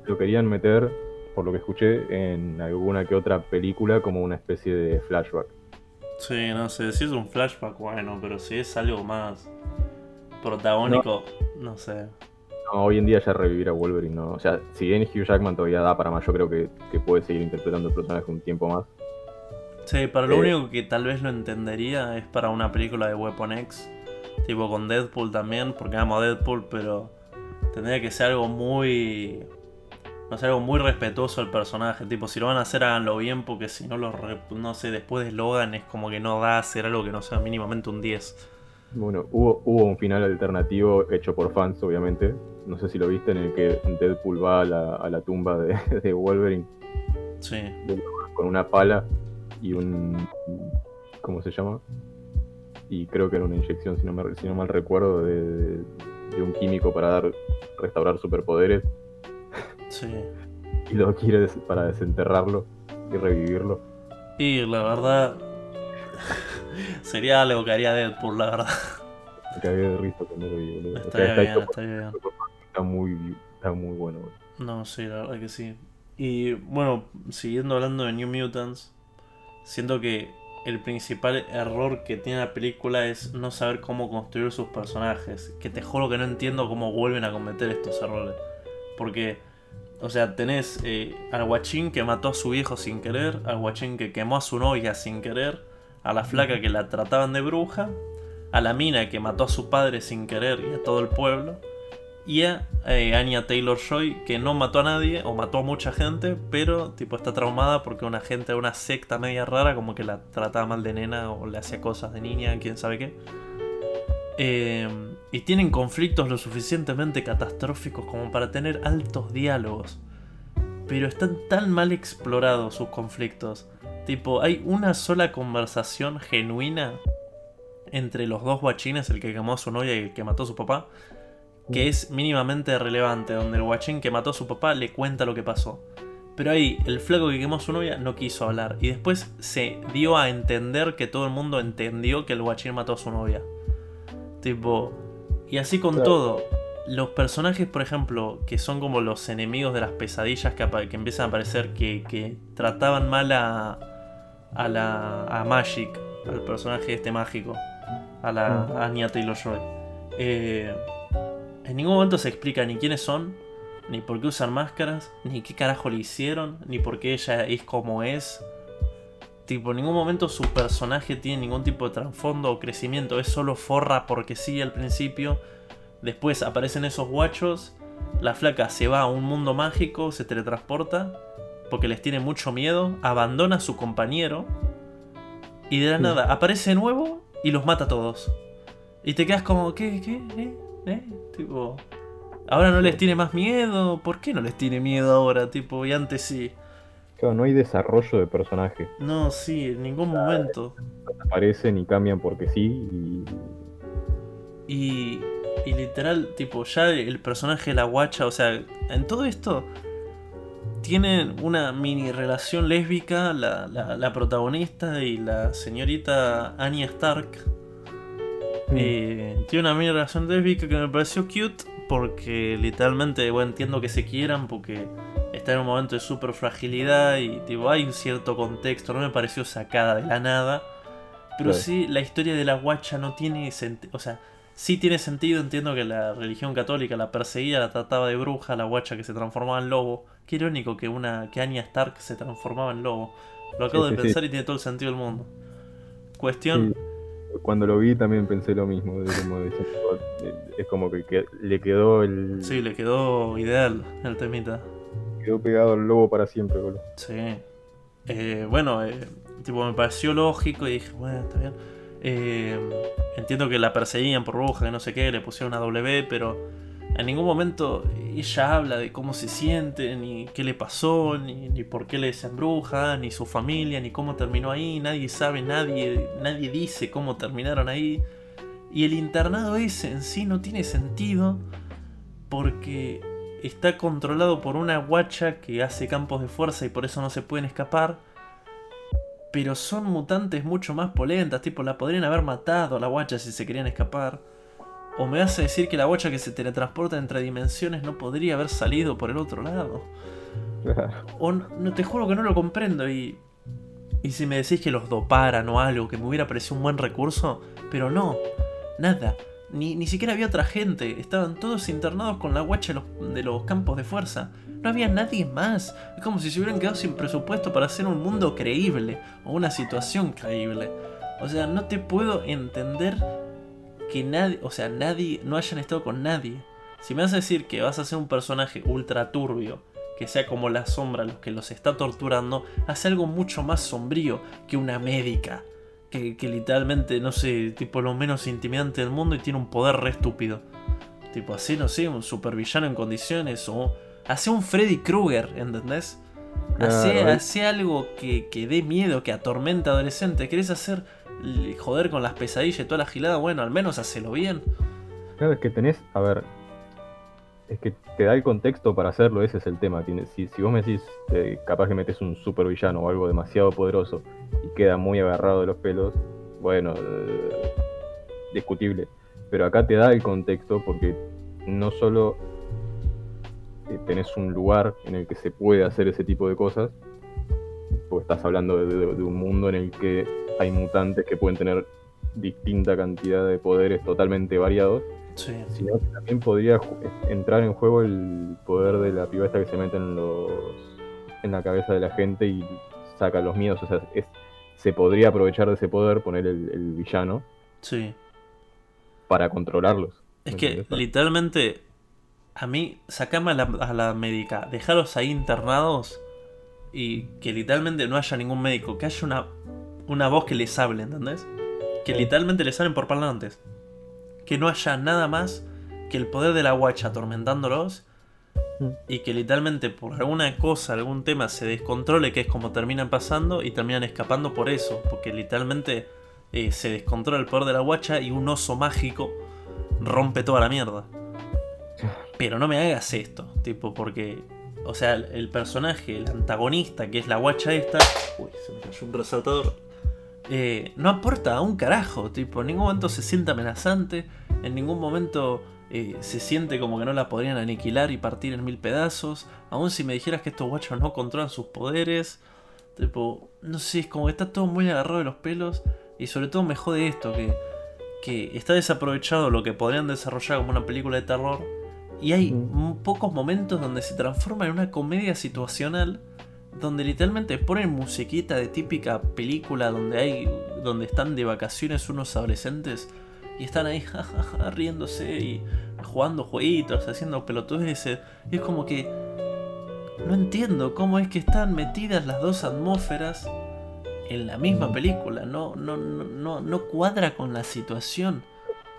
lo querían meter, por lo que escuché, en alguna que otra película como una especie de flashback. Sí, no sé, si es un flashback, bueno, pero si es algo más protagónico, no, sé. No, hoy en día ya revivir a Wolverine, no. O sea, si bien Hugh Jackman todavía da para más, yo creo que, que puede seguir interpretando el personaje un tiempo más. Sí, para lo Eh. único que tal vez lo entendería es para una película de Weapon X, tipo con Deadpool también, porque amo a Deadpool, pero tendría que ser algo muy. No sé, algo muy respetuoso al personaje. Tipo, si lo van a hacer, háganlo bien, porque si no lo. re- No sé, después de Logan es como que no da a hacer algo que no sea mínimamente un 10. Bueno, hubo, hubo un final alternativo hecho por fans, obviamente. No sé si lo viste, en el que Deadpool va a la, a la tumba de, de Wolverine Sí. con una pala y un. ¿Cómo se llama? Y creo que era una inyección, si no, me- si no mal recuerdo, de, de un químico para dar restaurar superpoderes. Sí. Y lo quiere des- para desenterrarlo y revivirlo. Y la verdad. sería algo que haría Deadpool, la verdad. Me cagué de risa cuando lo vi, boludo. O sea, Estaría está, bien, estaría bien. está muy, está muy bueno, boludo. No, sí, la verdad que sí. Y bueno, siguiendo hablando de New Mutants, siento que el principal error que tiene la película es no saber cómo construir sus personajes. Que te juro que no entiendo cómo vuelven a cometer estos errores. Porque, o sea, tenés eh, al guachín que mató a su viejo sin querer, al guachín que quemó a su novia sin querer, a la flaca que la trataban de bruja, a la mina que mató a su padre sin querer y a todo el pueblo, y a eh, Anya Taylor Joy que no mató a nadie o mató a mucha gente, pero tipo está traumada porque una gente de una secta media rara como que la trataba mal de nena o le hacía cosas de niña, quién sabe qué. Eh, y tienen conflictos lo suficientemente catastróficos como para tener altos diálogos. Pero están tan mal explorados sus conflictos. Tipo, hay una sola conversación genuina entre los dos guachines, el que quemó a su novia y el que mató a su papá, que es mínimamente relevante, donde el guachín que mató a su papá le cuenta lo que pasó. Pero ahí, el flaco que quemó a su novia no quiso hablar. Y después se dio a entender que todo el mundo entendió que el guachín mató a su novia. Tipo. Y así con Claro. todo. Los personajes, por ejemplo, que son como los enemigos de las pesadillas que, empiezan a aparecer, que, que trataban mal a, a la a Magic, al personaje este mágico, a la Mm. a Anya Taylor Joy. Eh, en ningún momento se explica ni quiénes son, ni por qué usan máscaras, ni qué carajo le hicieron, ni por qué ella es como es. Tipo, en ningún momento su personaje tiene ningún tipo de trasfondo o crecimiento, es solo forra porque sí al principio. Después aparecen esos guachos, la flaca se va a un mundo mágico, se teletransporta, porque les tiene mucho miedo, abandona a su compañero, y de la nada aparece de nuevo y los mata a todos. Y te quedas como, ¿qué? ¿Qué? ¿Eh? ¿Eh? Tipo, ahora no les tiene más miedo, ¿por qué no les tiene miedo ahora? Tipo, y antes sí. Claro, no hay desarrollo de personaje. No, sí, en ningún momento. Aparecen y cambian porque sí. Y... y, y literal, tipo, ya el personaje de la guacha, o sea, en todo esto tienen una mini relación lésbica la, la, la protagonista y la señorita Anya Stark. Eh, tiene una mini relación lésbica que me pareció cute porque literalmente, bueno, entiendo que se quieran porque está en un momento de super fragilidad y tipo, hay un cierto contexto, no me pareció sacada de la nada. Pero sí, la historia de la guacha no tiene sentido, o sea, sí tiene sentido, entiendo que la religión católica la perseguía, la trataba de bruja, la guacha que se transformaba en lobo. Qué irónico que una que Anya Stark se transformaba en lobo. Lo acabo de pensar y tiene todo el sentido del mundo. Cuestión. Cuando lo vi también pensé lo mismo. es como que, le quedó el. Sí, le quedó ideal el temita. Quedó pegado al lobo para siempre, boludo. Sí. Eh, bueno, eh, tipo, me pareció lógico y dije, bueno, está bien. Eh, entiendo que la perseguían por bruja, que no sé qué, le pusieron una W, pero en ningún momento ella habla de cómo se siente, ni qué le pasó, ni, por qué le bruja ni su familia, ni cómo terminó ahí. Nadie sabe, nadie, nadie dice cómo terminaron ahí. Y el internado ese en sí no tiene sentido porque está controlado por una guacha que hace campos de fuerza y por eso no se pueden escapar. Pero son mutantes mucho más polentas, tipo la podrían haber matado a la guacha si se querían escapar. O me hace decir que la bocha que se teletransporta entre dimensiones no podría haber salido por el otro lado. o no, te juro que no lo comprendo y. Y si me decís que los doparan o algo, que me hubiera parecido un buen recurso, pero no, nada. Ni, ni siquiera había otra gente, estaban todos internados con la guacha de los, de los campos de fuerza. No había nadie más. Es como si se hubieran quedado sin presupuesto para hacer un mundo creíble o una situación creíble. O sea, no te puedo entender que nadie, o sea, nadie, no hayan estado con nadie. Si me vas a decir que vas a ser un personaje ultra turbio, que sea como la sombra los que los está torturando, hace algo mucho más sombrío que una médica. Que, literalmente, no sé, tipo lo menos intimidante del mundo y tiene un poder re estúpido. Tipo así, no sé, un supervillano en condiciones o... Hace un Freddy Krueger, ¿entendés? Hace, algo que, que dé miedo, que atormenta a adolescentes. ¿Querés hacer joder con las pesadillas y toda la gilada, bueno, al menos hacelo bien. Claro, es que tenés, a ver, es que te da el contexto para hacerlo, ese es el tema. Si, vos me decís, eh, capaz que metes un super villano o algo demasiado poderoso y queda muy agarrado de los pelos, bueno, eh, discutible. Pero acá te da el contexto porque no solo eh, tenés un lugar en el que se puede hacer ese tipo de cosas, porque estás hablando de un mundo en el que hay mutantes que pueden tener distinta cantidad de poderes totalmente variados. Sí. Sino que también podría entrar en juego el poder de la piba que se mete en, los, en la cabeza de la gente y saca los miedos. O sea, se podría aprovechar de ese poder, poner el, villano. Sí. Para controlarlos. Es que literalmente, a mí, sacame a la, a la médica, dejarlos ahí internados y que literalmente no haya ningún médico, que haya una una voz que les hable, ¿entendés? Que literalmente les salen por parlantes. Que no haya nada más que el poder de la guacha atormentándolos y que literalmente por alguna cosa, algún tema se descontrole, que es como terminan pasando y terminan escapando por eso, porque literalmente eh, se descontrola el poder de la guacha y un oso mágico rompe toda la mierda. Pero no me hagas esto, tipo, porque, o sea, el personaje, el antagonista, que es la guacha esta. Uy, se me cayó un resaltador eh, no aporta a un carajo, tipo, en ningún momento se siente amenazante, en ningún momento eh, se siente como que no la podrían aniquilar y partir en mil pedazos, aun si me dijeras que estos guachos no controlan sus poderes, tipo, no sé, es como que está todo muy agarrado de los pelos y sobre todo me jode esto, que, que está desaprovechado lo que podrían desarrollar como una película de terror y hay pocos momentos donde se transforma en una comedia situacional donde literalmente ponen musiquita de típica película donde hay donde están de vacaciones unos adolescentes y están ahí jajaja, riéndose y jugando jueguitos, haciendo pelotudeces. Y es como que no entiendo cómo es que están metidas las dos atmósferas en la misma película, no no no no cuadra con la situación.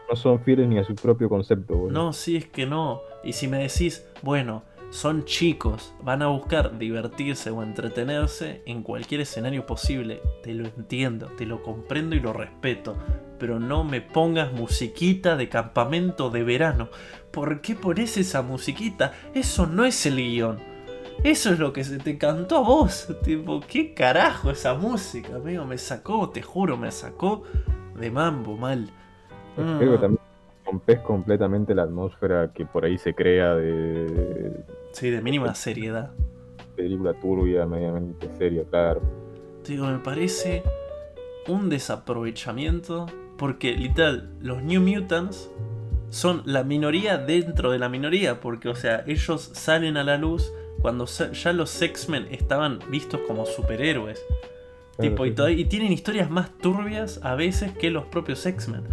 No son fieles ni a su propio concepto, No, sí es que no. Y si me decís, bueno, son chicos, van a buscar divertirse o entretenerse en cualquier escenario posible. Te lo entiendo, te lo comprendo y lo respeto. Pero no me pongas musiquita de campamento de verano. ¿Por qué pones esa musiquita? Eso no es el guion. Eso es lo que se te cantó a vos. Tipo, ¿qué carajo esa música, amigo? Me sacó, te juro, me sacó de mambo mal. Creo que mm. también rompes completamente la atmósfera que por ahí se crea de. Sí, de mínima seriedad. Película turbia, medianamente seria, claro. Digo, me parece un desaprovechamiento. Porque, literal, los New Mutants son la minoría dentro de la minoría. Porque, o sea, ellos salen a la luz cuando ya los X-Men estaban vistos como superhéroes. tipo, y, y, tienen historias más turbias a veces que los propios X-Men.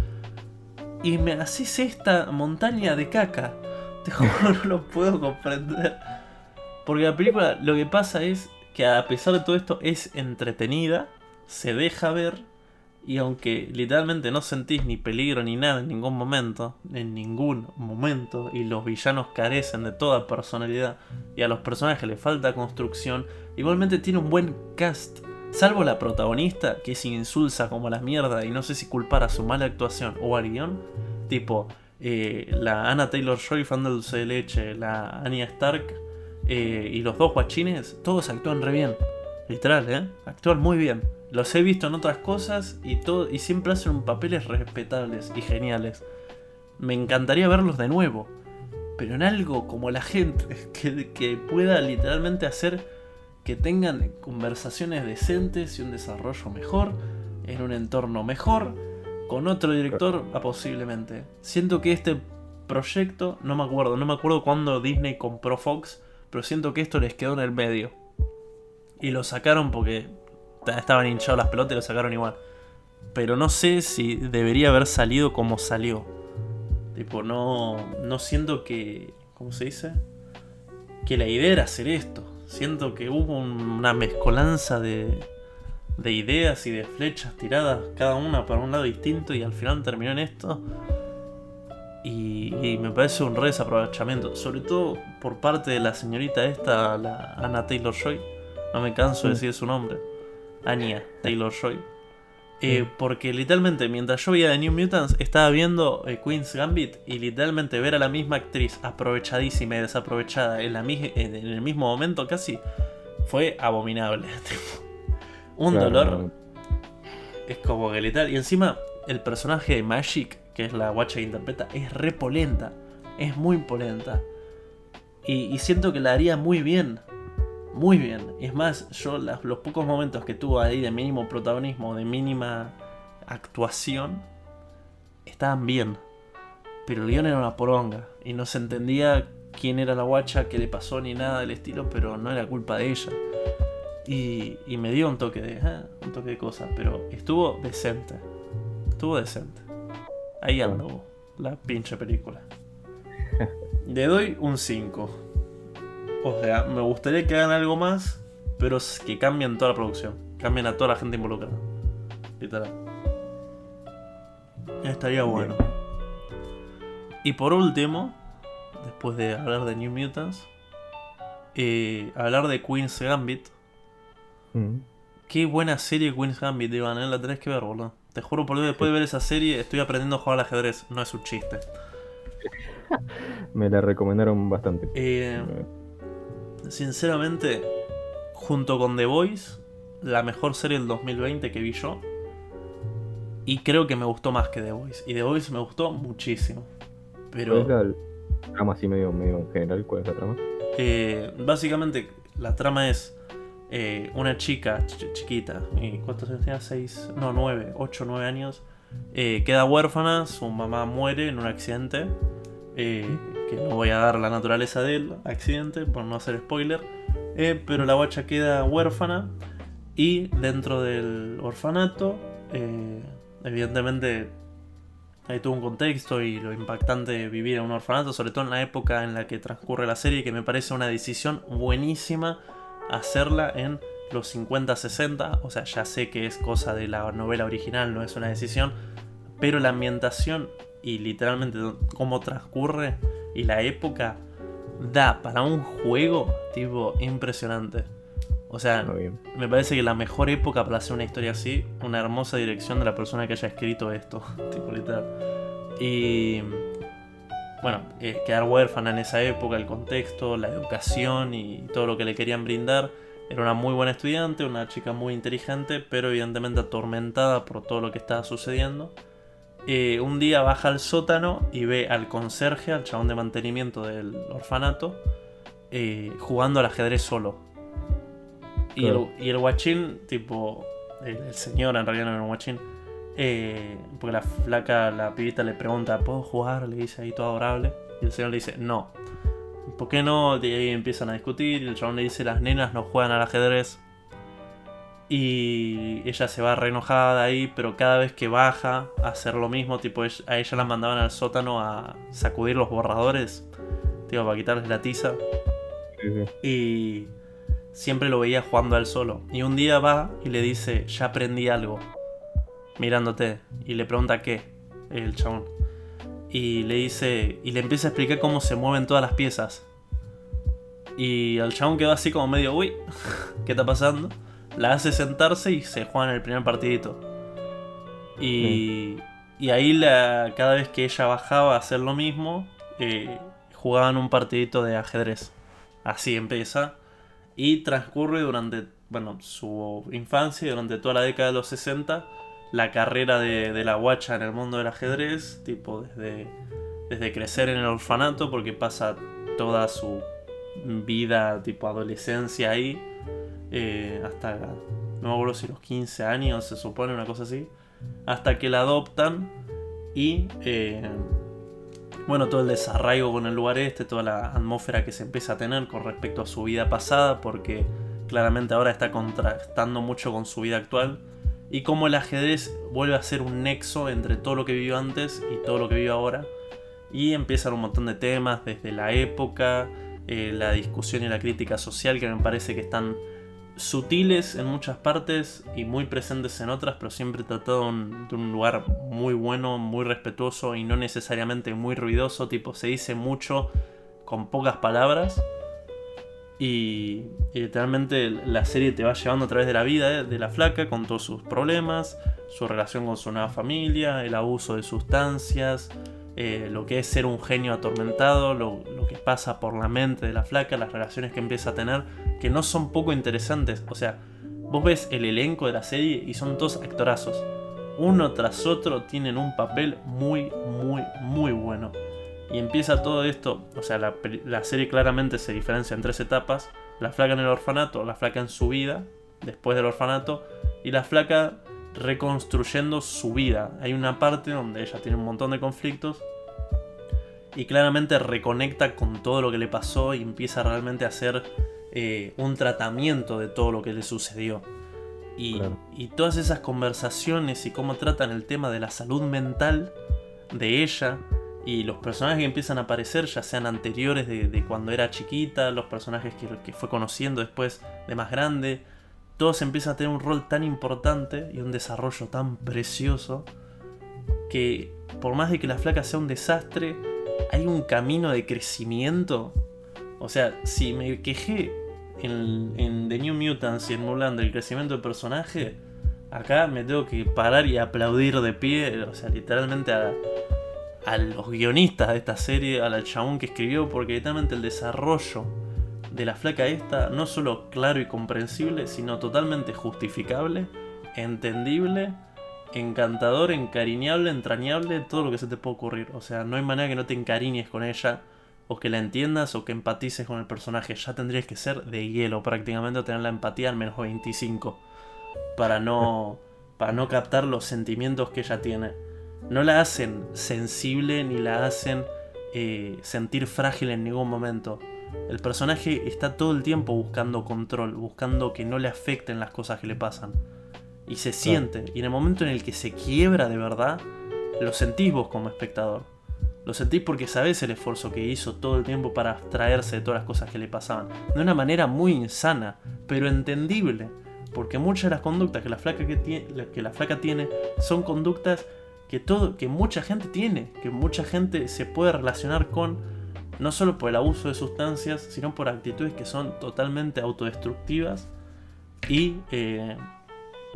Y me haces esta montaña de caca. Te juro, no lo puedo comprender. Porque la película lo que pasa es que a pesar de todo esto es entretenida, se deja ver y aunque literalmente no sentís ni peligro ni nada en ningún momento, en ningún momento, y los villanos carecen de toda personalidad y a los personajes les falta construcción, igualmente tiene un buen cast. Salvo la protagonista, que es insulsa como la mierda y no sé si culpar a su mala actuación o al guion, tipo eh, la Anna Taylor Joy, fan dulce de leche, la Anya Stark eh, y los dos guachines, todos actúan re bien. Literal, ¿eh? Actúan muy bien. Los he visto en otras cosas y, todo, y siempre hacen papeles respetables y geniales. Me encantaría verlos de nuevo. Pero en algo como la gente, que pueda literalmente hacer que tengan conversaciones decentes y un desarrollo mejor, en un entorno mejor, con otro director, a posiblemente. Siento que este proyecto, no me acuerdo, no me acuerdo cuándo Disney compró Fox, pero siento que esto les quedó en el medio. Y lo sacaron porque estaban hinchados las pelotas y lo sacaron igual. Pero no sé si debería haber salido como salió. Tipo, no, no siento que. ¿Cómo se dice? Que la idea era hacer esto. Siento que hubo una mezcolanza de, de ideas y de flechas tiradas, cada una para un lado distinto, y al final terminó en esto. Y, y, me parece un re desaprovechamiento, sobre todo por parte de la señorita esta, la Anna Taylor Joy. No me canso de decir su nombre. Anya Taylor Joy. Eh, porque literalmente mientras yo veía The New Mutants estaba viendo eh, Queen's Gambit y literalmente ver a la misma actriz aprovechadísima y desaprovechada en, la en el mismo momento casi fue abominable. Un dolor. Es como que literal. Y encima el personaje de Magic, que es la guacha que interpreta, es repolenta. Es muy polenta. Y, y siento que la haría muy bien muy bien. Es más, yo los pocos momentos que tuvo ahí de mínimo protagonismo, de mínima actuación, estaban bien. Pero el guion era una poronga. Y no se entendía quién era la guacha, qué le pasó, ni nada del estilo, pero no era culpa de ella. Y, y me dio un toque de. Eh, un toque de cosas. Pero estuvo decente. Estuvo decente. Ahí ando la pinche película. Le doy un 5. O sea, me gustaría que hagan algo más, pero que cambien toda la producción. Cambien a toda la gente involucrada. Literal. Estaría bueno. Y por último, después de hablar de New Mutants, eh, hablar de Queen's Gambit. Mm. Qué buena serie Queen's Gambit, Iván, ¿eh? la tenés que ver, boludo. Te juro por Dios, después de ver esa serie estoy aprendiendo a jugar al ajedrez. No es un chiste. Me la recomendaron bastante. Eh, sinceramente, junto con The Voice, la mejor serie del 2020 que vi yo. Y creo que me gustó más que The Voice. Y The Voice me gustó muchísimo. Pero. ¿Cuál es la trama así medio, medio en general? ¿Cuál es la trama? Eh, básicamente, la trama es. Eh, una chica chiquita, ¿cuántos años tenía? ¿Seis? No, nueve, ocho, nueve años. Eh, queda huérfana, su mamá muere en un accidente que no voy a dar la naturaleza del accidente por no hacer spoiler, eh, pero la guacha queda huérfana y dentro del orfanato, eh, evidentemente hay todo un contexto y lo impactante de vivir en un orfanato, sobre todo en la época en la que transcurre la serie, que me parece una decisión buenísima hacerla en los 50-60, o sea, ya sé que es cosa de la novela original, no es una decisión, pero la ambientación y literalmente cómo transcurre y la época da para un juego, tipo, impresionante. O sea, me parece que la mejor época para hacer una historia así, una hermosa dirección de la persona que haya escrito esto, tipo literal. Y bueno, eh, quedar huérfana en esa época, el contexto, la educación y todo lo que le querían brindar. Era una muy buena estudiante, una chica muy inteligente, pero evidentemente atormentada por todo lo que estaba sucediendo. Eh, un día baja al sótano y ve al conserje, al chabón de mantenimiento del orfanato, eh, jugando al ajedrez solo. Y, el, y el guachín, tipo, el, el señor en realidad no era un guachín, eh, porque la flaca, la pibita le pregunta, ¿puedo jugar? Le dice ahí todo adorable. Y el señor le dice, no. ¿Por qué no? Y ahí empiezan a discutir. Y el chabón le dice, las nenas no juegan al ajedrez. Y ella se va re enojada ahí, pero cada vez que baja a hacer lo mismo, tipo, a ella la mandaban al sótano a sacudir los borradores, tipo, para quitarles la tiza. Sí, sí. Y siempre lo veía jugando al solo. Y un día va y le dice, ya aprendí algo, mirándote. Y le pregunta qué, el chabón. Y le dice, y le empieza a explicar cómo se mueven todas las piezas. Y el chabón quedó así como medio, uy, ¿qué está pasando? La hace sentarse y se juegan el primer partidito. Y, y ahí la, cada vez que ella bajaba a hacer lo mismo, eh, jugaban un partidito de ajedrez. Así empieza. Y transcurre durante bueno, su infancia y durante toda la década de los 60 la carrera de, de la guacha en el mundo del ajedrez, tipo desde, desde crecer en el orfanato, porque pasa toda su vida, tipo adolescencia ahí, eh, hasta, no me acuerdo si los 15 años, se supone, una cosa así, hasta que la adoptan y, eh, bueno, todo el desarraigo con el lugar este, toda la atmósfera que se empieza a tener con respecto a su vida pasada, porque claramente ahora está contrastando mucho con su vida actual, y cómo el ajedrez vuelve a ser un nexo entre todo lo que vivió antes y todo lo que vive ahora. Y empiezan un montón de temas desde la época, eh, la discusión y la crítica social que me parece que están sutiles en muchas partes y muy presentes en otras, pero siempre tratado de un, lugar muy bueno, muy respetuoso y no necesariamente muy ruidoso, tipo se dice mucho con pocas palabras. Y, y literalmente la serie te va llevando a través de la vida eh, de la flaca con todos sus problemas, su relación con su nueva familia, el abuso de sustancias, eh, lo que es ser un genio atormentado, lo, lo que pasa por la mente de la flaca, las relaciones que empieza a tener, que no son poco interesantes. O sea, vos ves el elenco de la serie y son todos actorazos. Uno tras otro tienen un papel muy, muy, muy bueno. Y empieza todo esto, o sea, la, la serie claramente se diferencia en tres etapas. La flaca en el orfanato, la flaca en su vida, después del orfanato, y la flaca reconstruyendo su vida. Hay una parte donde ella tiene un montón de conflictos y claramente reconecta con todo lo que le pasó y empieza realmente a hacer eh, un tratamiento de todo lo que le sucedió. Y, Claro. y todas esas conversaciones y cómo tratan el tema de la salud mental de ella y los personajes que empiezan a aparecer, ya sean anteriores de, de cuando era chiquita, los personajes que, que fue conociendo después de más grande, todos empiezan a tener un rol tan importante y un desarrollo tan precioso que por más de que la flaca sea un desastre, hay un camino de crecimiento. O sea, si me quejé en, The New Mutants y en Mulan del crecimiento del personaje, acá me tengo que parar y aplaudir de pie, o sea, literalmente a, a los guionistas de esta serie, al chabón que escribió, porque literalmente el desarrollo de la flaca esta no solo claro y comprensible, sino totalmente justificable, entendible, encantador, encariñable, entrañable, todo lo que se te puede ocurrir. O sea, no hay manera que no te encariñes con ella, o que la entiendas, o que empatices con el personaje. Ya tendrías que ser de hielo prácticamente, o tener la empatía al menos 25, para no, para no captar los sentimientos que ella tiene. No la hacen sensible ni la hacen eh, sentir frágil en ningún momento. El personaje está todo el tiempo buscando control, buscando que no le afecten las cosas que le pasan. Y se siente, y en el momento en el que se quiebra de verdad, lo sentís vos como espectador. Lo sentís porque sabés el esfuerzo que hizo todo el tiempo para abstraerse de todas las cosas que le pasaban. De una manera muy insana, pero entendible. Porque muchas de las conductas que la flaca, que tie- que la flaca tiene son conductas que, todo, que mucha gente tiene, que mucha gente se puede relacionar con no solo por el abuso de sustancias, sino por actitudes que son totalmente autodestructivas y eh,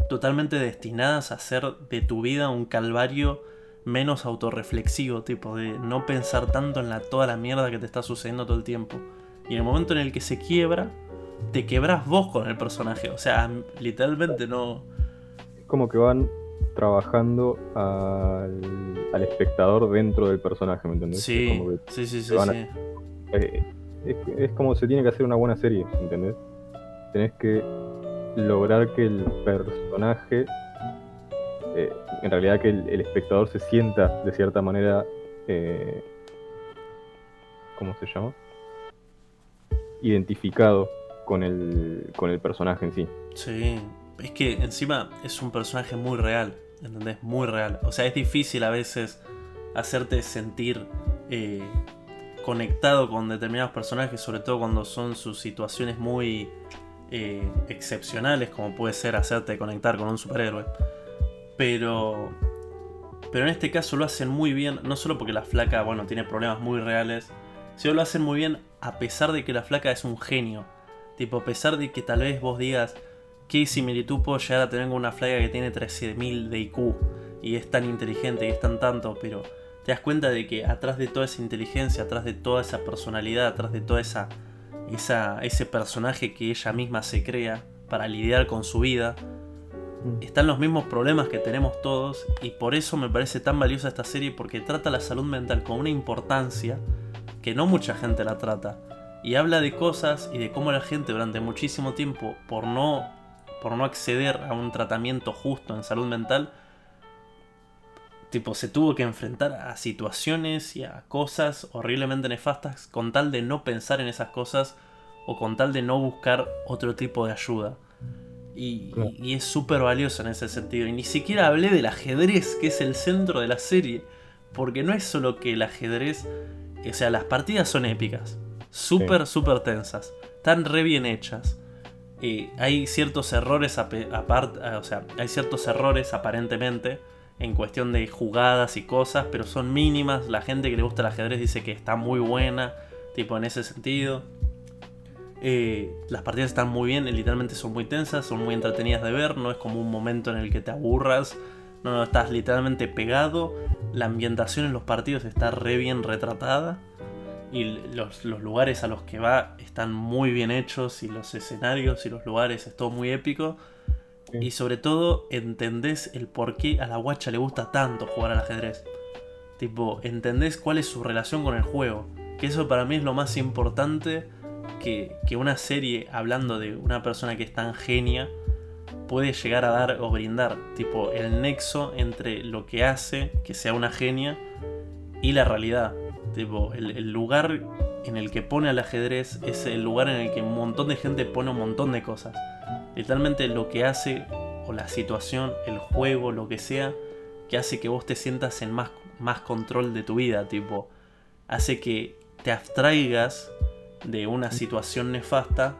totalmente destinadas a hacer de tu vida un calvario menos autorreflexivo, tipo de no pensar tanto en la, toda la mierda que te está sucediendo todo el tiempo. Y en el momento en el que se quiebra, te quebras vos con el personaje. O sea, literalmente no. Como que van trabajando al, espectador dentro del personaje, ¿me entendés? Sí, sí, sí, sí. Eh, es, como se tiene que hacer una buena serie, ¿entendés? Tenés que lograr que el personaje, eh, en realidad que el, espectador se sienta de cierta manera, eh, ¿cómo se llama? Identificado con el, con el personaje en sí. Sí, es que encima es un personaje muy real, ¿entendés? Muy real. O sea, es difícil a veces hacerte sentir eh, conectado con determinados personajes, sobre todo cuando son sus situaciones muy eh, excepcionales, como puede ser hacerte conectar con un superhéroe. Pero, pero en este caso lo hacen muy bien, no solo porque la flaca, bueno, tiene problemas muy reales, sino lo hacen muy bien a pesar de que la flaca es un genio. Tipo, a pesar de que tal vez vos digas, ¿qué similitud puedo llegar a tener con una flaca que tiene 13.000 de IQ y es tan inteligente y es tan tanto? Pero te das cuenta de que atrás de toda esa inteligencia, atrás de toda esa personalidad, atrás de toda esa, esa ese personaje que ella misma se crea para lidiar con su vida, mm. están los mismos problemas que tenemos todos y por eso me parece tan valiosa esta serie porque trata la salud mental con una importancia que no mucha gente la trata y habla de cosas y de cómo la gente durante muchísimo tiempo por no por no acceder a un tratamiento justo en salud mental tipo, se tuvo que enfrentar a situaciones y a cosas horriblemente nefastas con tal de no pensar en esas cosas o con tal de no buscar otro tipo de ayuda. Y, es súper valioso en ese sentido. Y ni siquiera hablé del ajedrez, que es el centro de la serie. Porque no es solo que el ajedrez. O sea, las partidas son épicas. Súper, súper tensas. Están re bien hechas. Eh, hay ciertos errores aparte. O sea, hay ciertos errores aparentemente en cuestión de jugadas y cosas, pero son mínimas. La gente que le gusta el ajedrez dice que está muy buena, tipo en ese sentido. Eh, las partidas están muy bien, literalmente son muy tensas, son muy entretenidas de ver, no es como un momento en el que te aburras, no, no, estás literalmente pegado, la ambientación en los partidos está re bien retratada y los, los, lugares a los que va están muy bien hechos y los escenarios y los lugares es todo muy épico. Y sobre todo entendés el por qué a la guacha le gusta tanto jugar al ajedrez. Tipo, entendés cuál es su relación con el juego. Que eso para mí es lo más importante que, que una serie hablando de una persona que es tan genia puede llegar a dar o brindar. Tipo, el nexo entre lo que hace que sea una genia y la realidad. Tipo, el, el, lugar en el que pone al ajedrez es el lugar en el que un montón de gente pone un montón de cosas. Literalmente lo que hace, o la situación, el juego, lo que sea, que hace que vos te sientas en más, más control de tu vida, tipo, hace que te abstraigas de una situación nefasta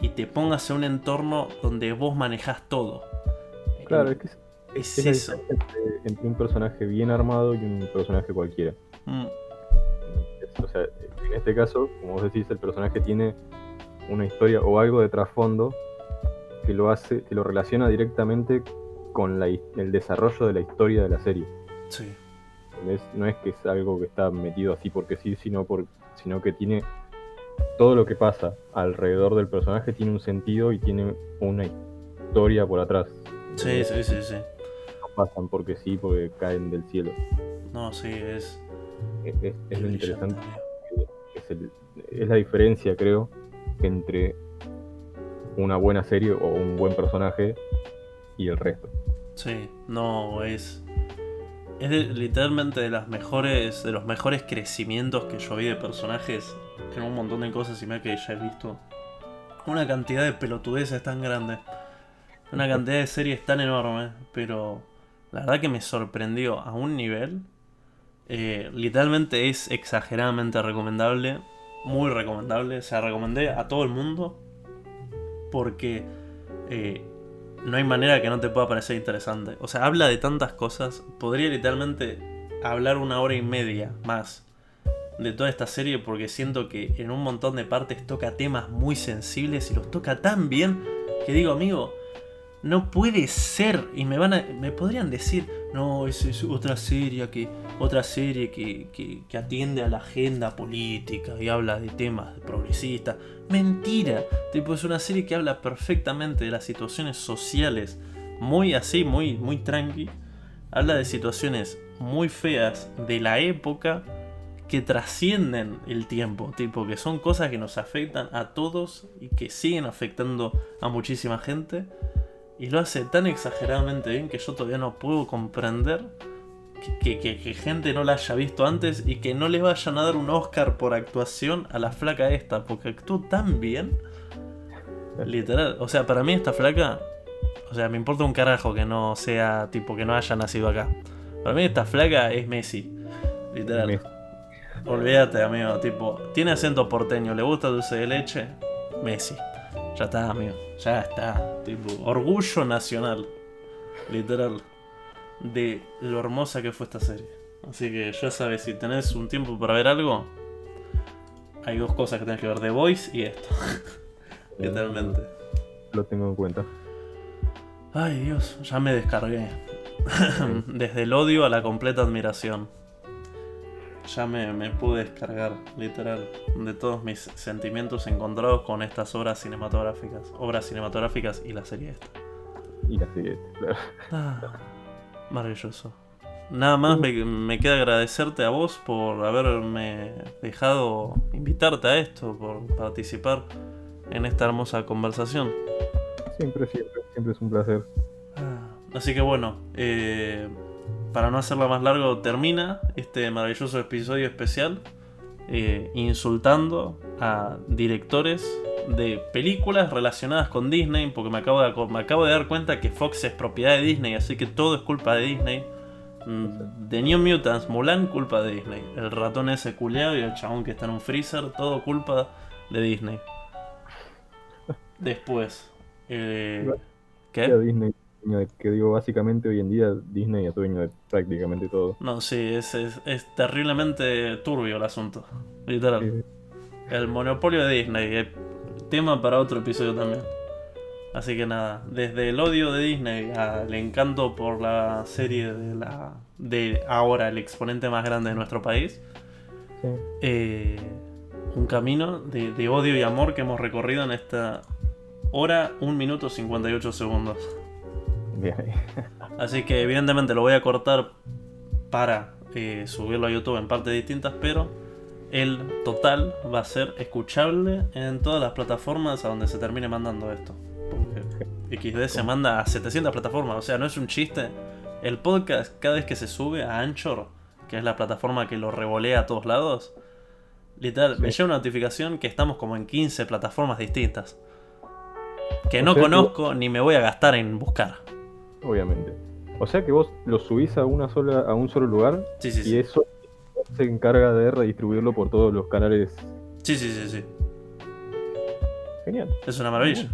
y te pongas en un entorno donde vos manejas todo. Claro, es que es, eso. Entre, un personaje bien armado y un personaje cualquiera. Mm. O sea, en este caso, como vos decís, el personaje tiene una historia o algo de trasfondo que lo hace, que lo relaciona directamente con el desarrollo de la historia de la serie. Sí. no es que es algo que está metido así porque sí, sino, por, sino que tiene todo lo que pasa alrededor del personaje tiene un sentido y tiene una historia por atrás. Sí, sí, sí, sí. No pasan porque sí, porque caen del cielo. No, sí, es. Es, lo interesante. Es, es la diferencia, creo, entre una buena serie o un buen personaje y el resto. Sí, no, es. Es literalmente de las mejores. de los mejores crecimientos que yo vi de personajes. Tengo un montón de cosas y me que ya he visto. Una cantidad de pelotudeces tan grande. Una cantidad de series tan enorme. Pero la verdad que me sorprendió a un nivel. Eh, literalmente es exageradamente recomendable. Muy recomendable. O sea, recomendé a todo el mundo porque eh, no hay manera que no te pueda parecer interesante. O sea, habla de tantas cosas. Podría literalmente hablar una hora y media más de toda esta serie porque siento que en un montón de partes toca temas muy sensibles y los toca tan bien que digo, amigo, no puede ser. Y me van a. me podrían decir, no, esa es otra serie que. otra serie que, que, que atiende a la agenda política y habla de temas progresistas. Mentira. Tipo, es una serie que habla perfectamente de las situaciones sociales. Muy así, muy, muy tranqui. Habla de situaciones muy feas de la época que trascienden el tiempo, tipo que son cosas que nos afectan a todos y que siguen afectando a muchísima gente. Y lo hace tan exageradamente bien que yo todavía no puedo comprender que, que- que gente no la haya visto antes y que no le vayan a dar un Oscar por actuación a la flaca esta, porque actuó tan bien. Literal, o sea, para mí esta flaca, o sea, me importa un carajo que no sea tipo que no haya nacido acá. Para mí esta flaca es Messi. Literal. Olvídate, amigo. Tipo, tiene acento porteño, le gusta dulce de leche. Messi. Ya está, amigo. Ya está. Tipo, orgullo nacional. Literal. De lo hermosa que fue esta serie. Así que ya sabes, si tenés un tiempo para ver algo, hay dos cosas que tenés que ver: The Voice y esto. Literalmente. Lo tengo en cuenta. Ay, Dios, ya me descargué. Desde el odio a la completa admiración. Ya me, me pude descargar, literal, de todos mis sentimientos encontrados con estas obras cinematográficas. Obras cinematográficas y la serie esta. Y la siguiente, claro. Ah, maravilloso. Nada más me, me queda agradecerte a vos por haberme dejado invitarte a esto, por participar en esta hermosa conversación. Siempre, siempre, siempre es un placer. Ah, Así que bueno, eh, para no hacerla más largo, termina este maravilloso episodio especial eh, insultando a directores de películas relacionadas con Disney, porque me acabo, de, me acabo de dar cuenta que Fox es propiedad de Disney, así que todo es culpa de Disney. Mm, The New Mutants, Mulan, culpa de Disney. El ratón ese culeado y el chabón que está en un freezer, todo culpa de Disney. Después, eh, ¿qué? Disney, dueño de- que digo, básicamente hoy en día Disney es dueño de prácticamente todo. No, sí, es, es, es terriblemente turbio el asunto. Literal. El monopolio de Disney. eh, Tema para otro episodio también. Así que nada, desde el odio de Disney al encanto por la serie de la de ahora el exponente más grande de nuestro país, sí. eh, un camino de, de odio y amor que hemos recorrido en esta hora, 1 minuto 58 segundos. Bien ahí. Así que evidentemente lo voy a cortar para eh, subirlo a YouTube en partes distintas, pero el total va a ser escuchable en todas las plataformas a donde se termine mandando esto. Porque XD se manda a 700 plataformas, o sea, no es un chiste. El podcast cada vez que se sube a Anchor, que es la plataforma que lo revolea a todos lados, literal, me Sí. llega una notificación que estamos como en 15 plataformas distintas. Que no conozco ni me voy a gastar en buscar. Obviamente. O sea que vos lo subís a una sola, a un solo lugar Sí, sí, y sí. eso se encarga de redistribuirlo por todos los canales. Sí, sí, sí, sí. Genial. Es una maravilla.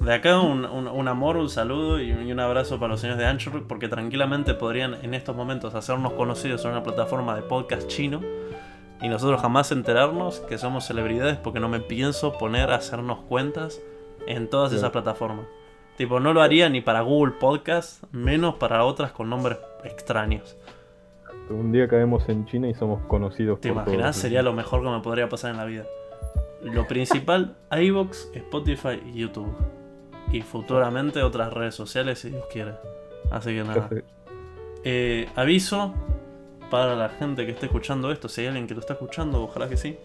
De acá un, un- un amor, un saludo y un, y un abrazo para los señores de Anchor, porque tranquilamente podrían en estos momentos hacernos conocidos en una plataforma de podcast chino y nosotros jamás enterarnos que somos celebridades porque no me pienso poner a hacernos cuentas en todas Claro. esas plataformas. Tipo, no lo haría ni para Google Podcast, menos para otras con nombres extraños. Un día caemos en China y somos conocidos ¿Te por imaginas? todos. Sería lo mejor que me podría pasar en la vida. Lo principal, iVoox, Spotify y YouTube. Y futuramente otras redes sociales si Dios quiere. Así que nada. Eh, aviso para la gente que esté escuchando esto, si hay alguien que lo está escuchando, ojalá que sí.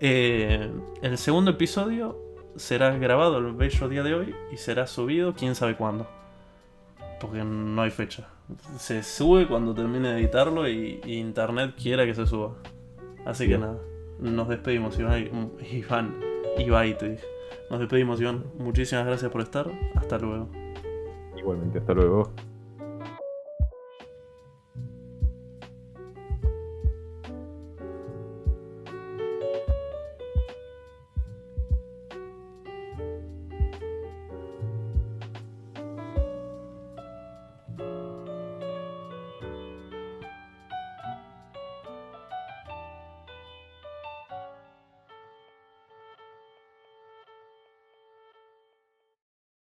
Eh, el segundo episodio será grabado el bello día de hoy y será subido quién sabe cuándo. Porque no hay fecha. Se sube cuando termine de editarlo y, y internet quiera que se suba. Así que nada. Nos despedimos, Iván. Iván. Ibai, te dije. Nos despedimos, Iván. Muchísimas gracias por estar. Hasta luego. Igualmente, hasta luego.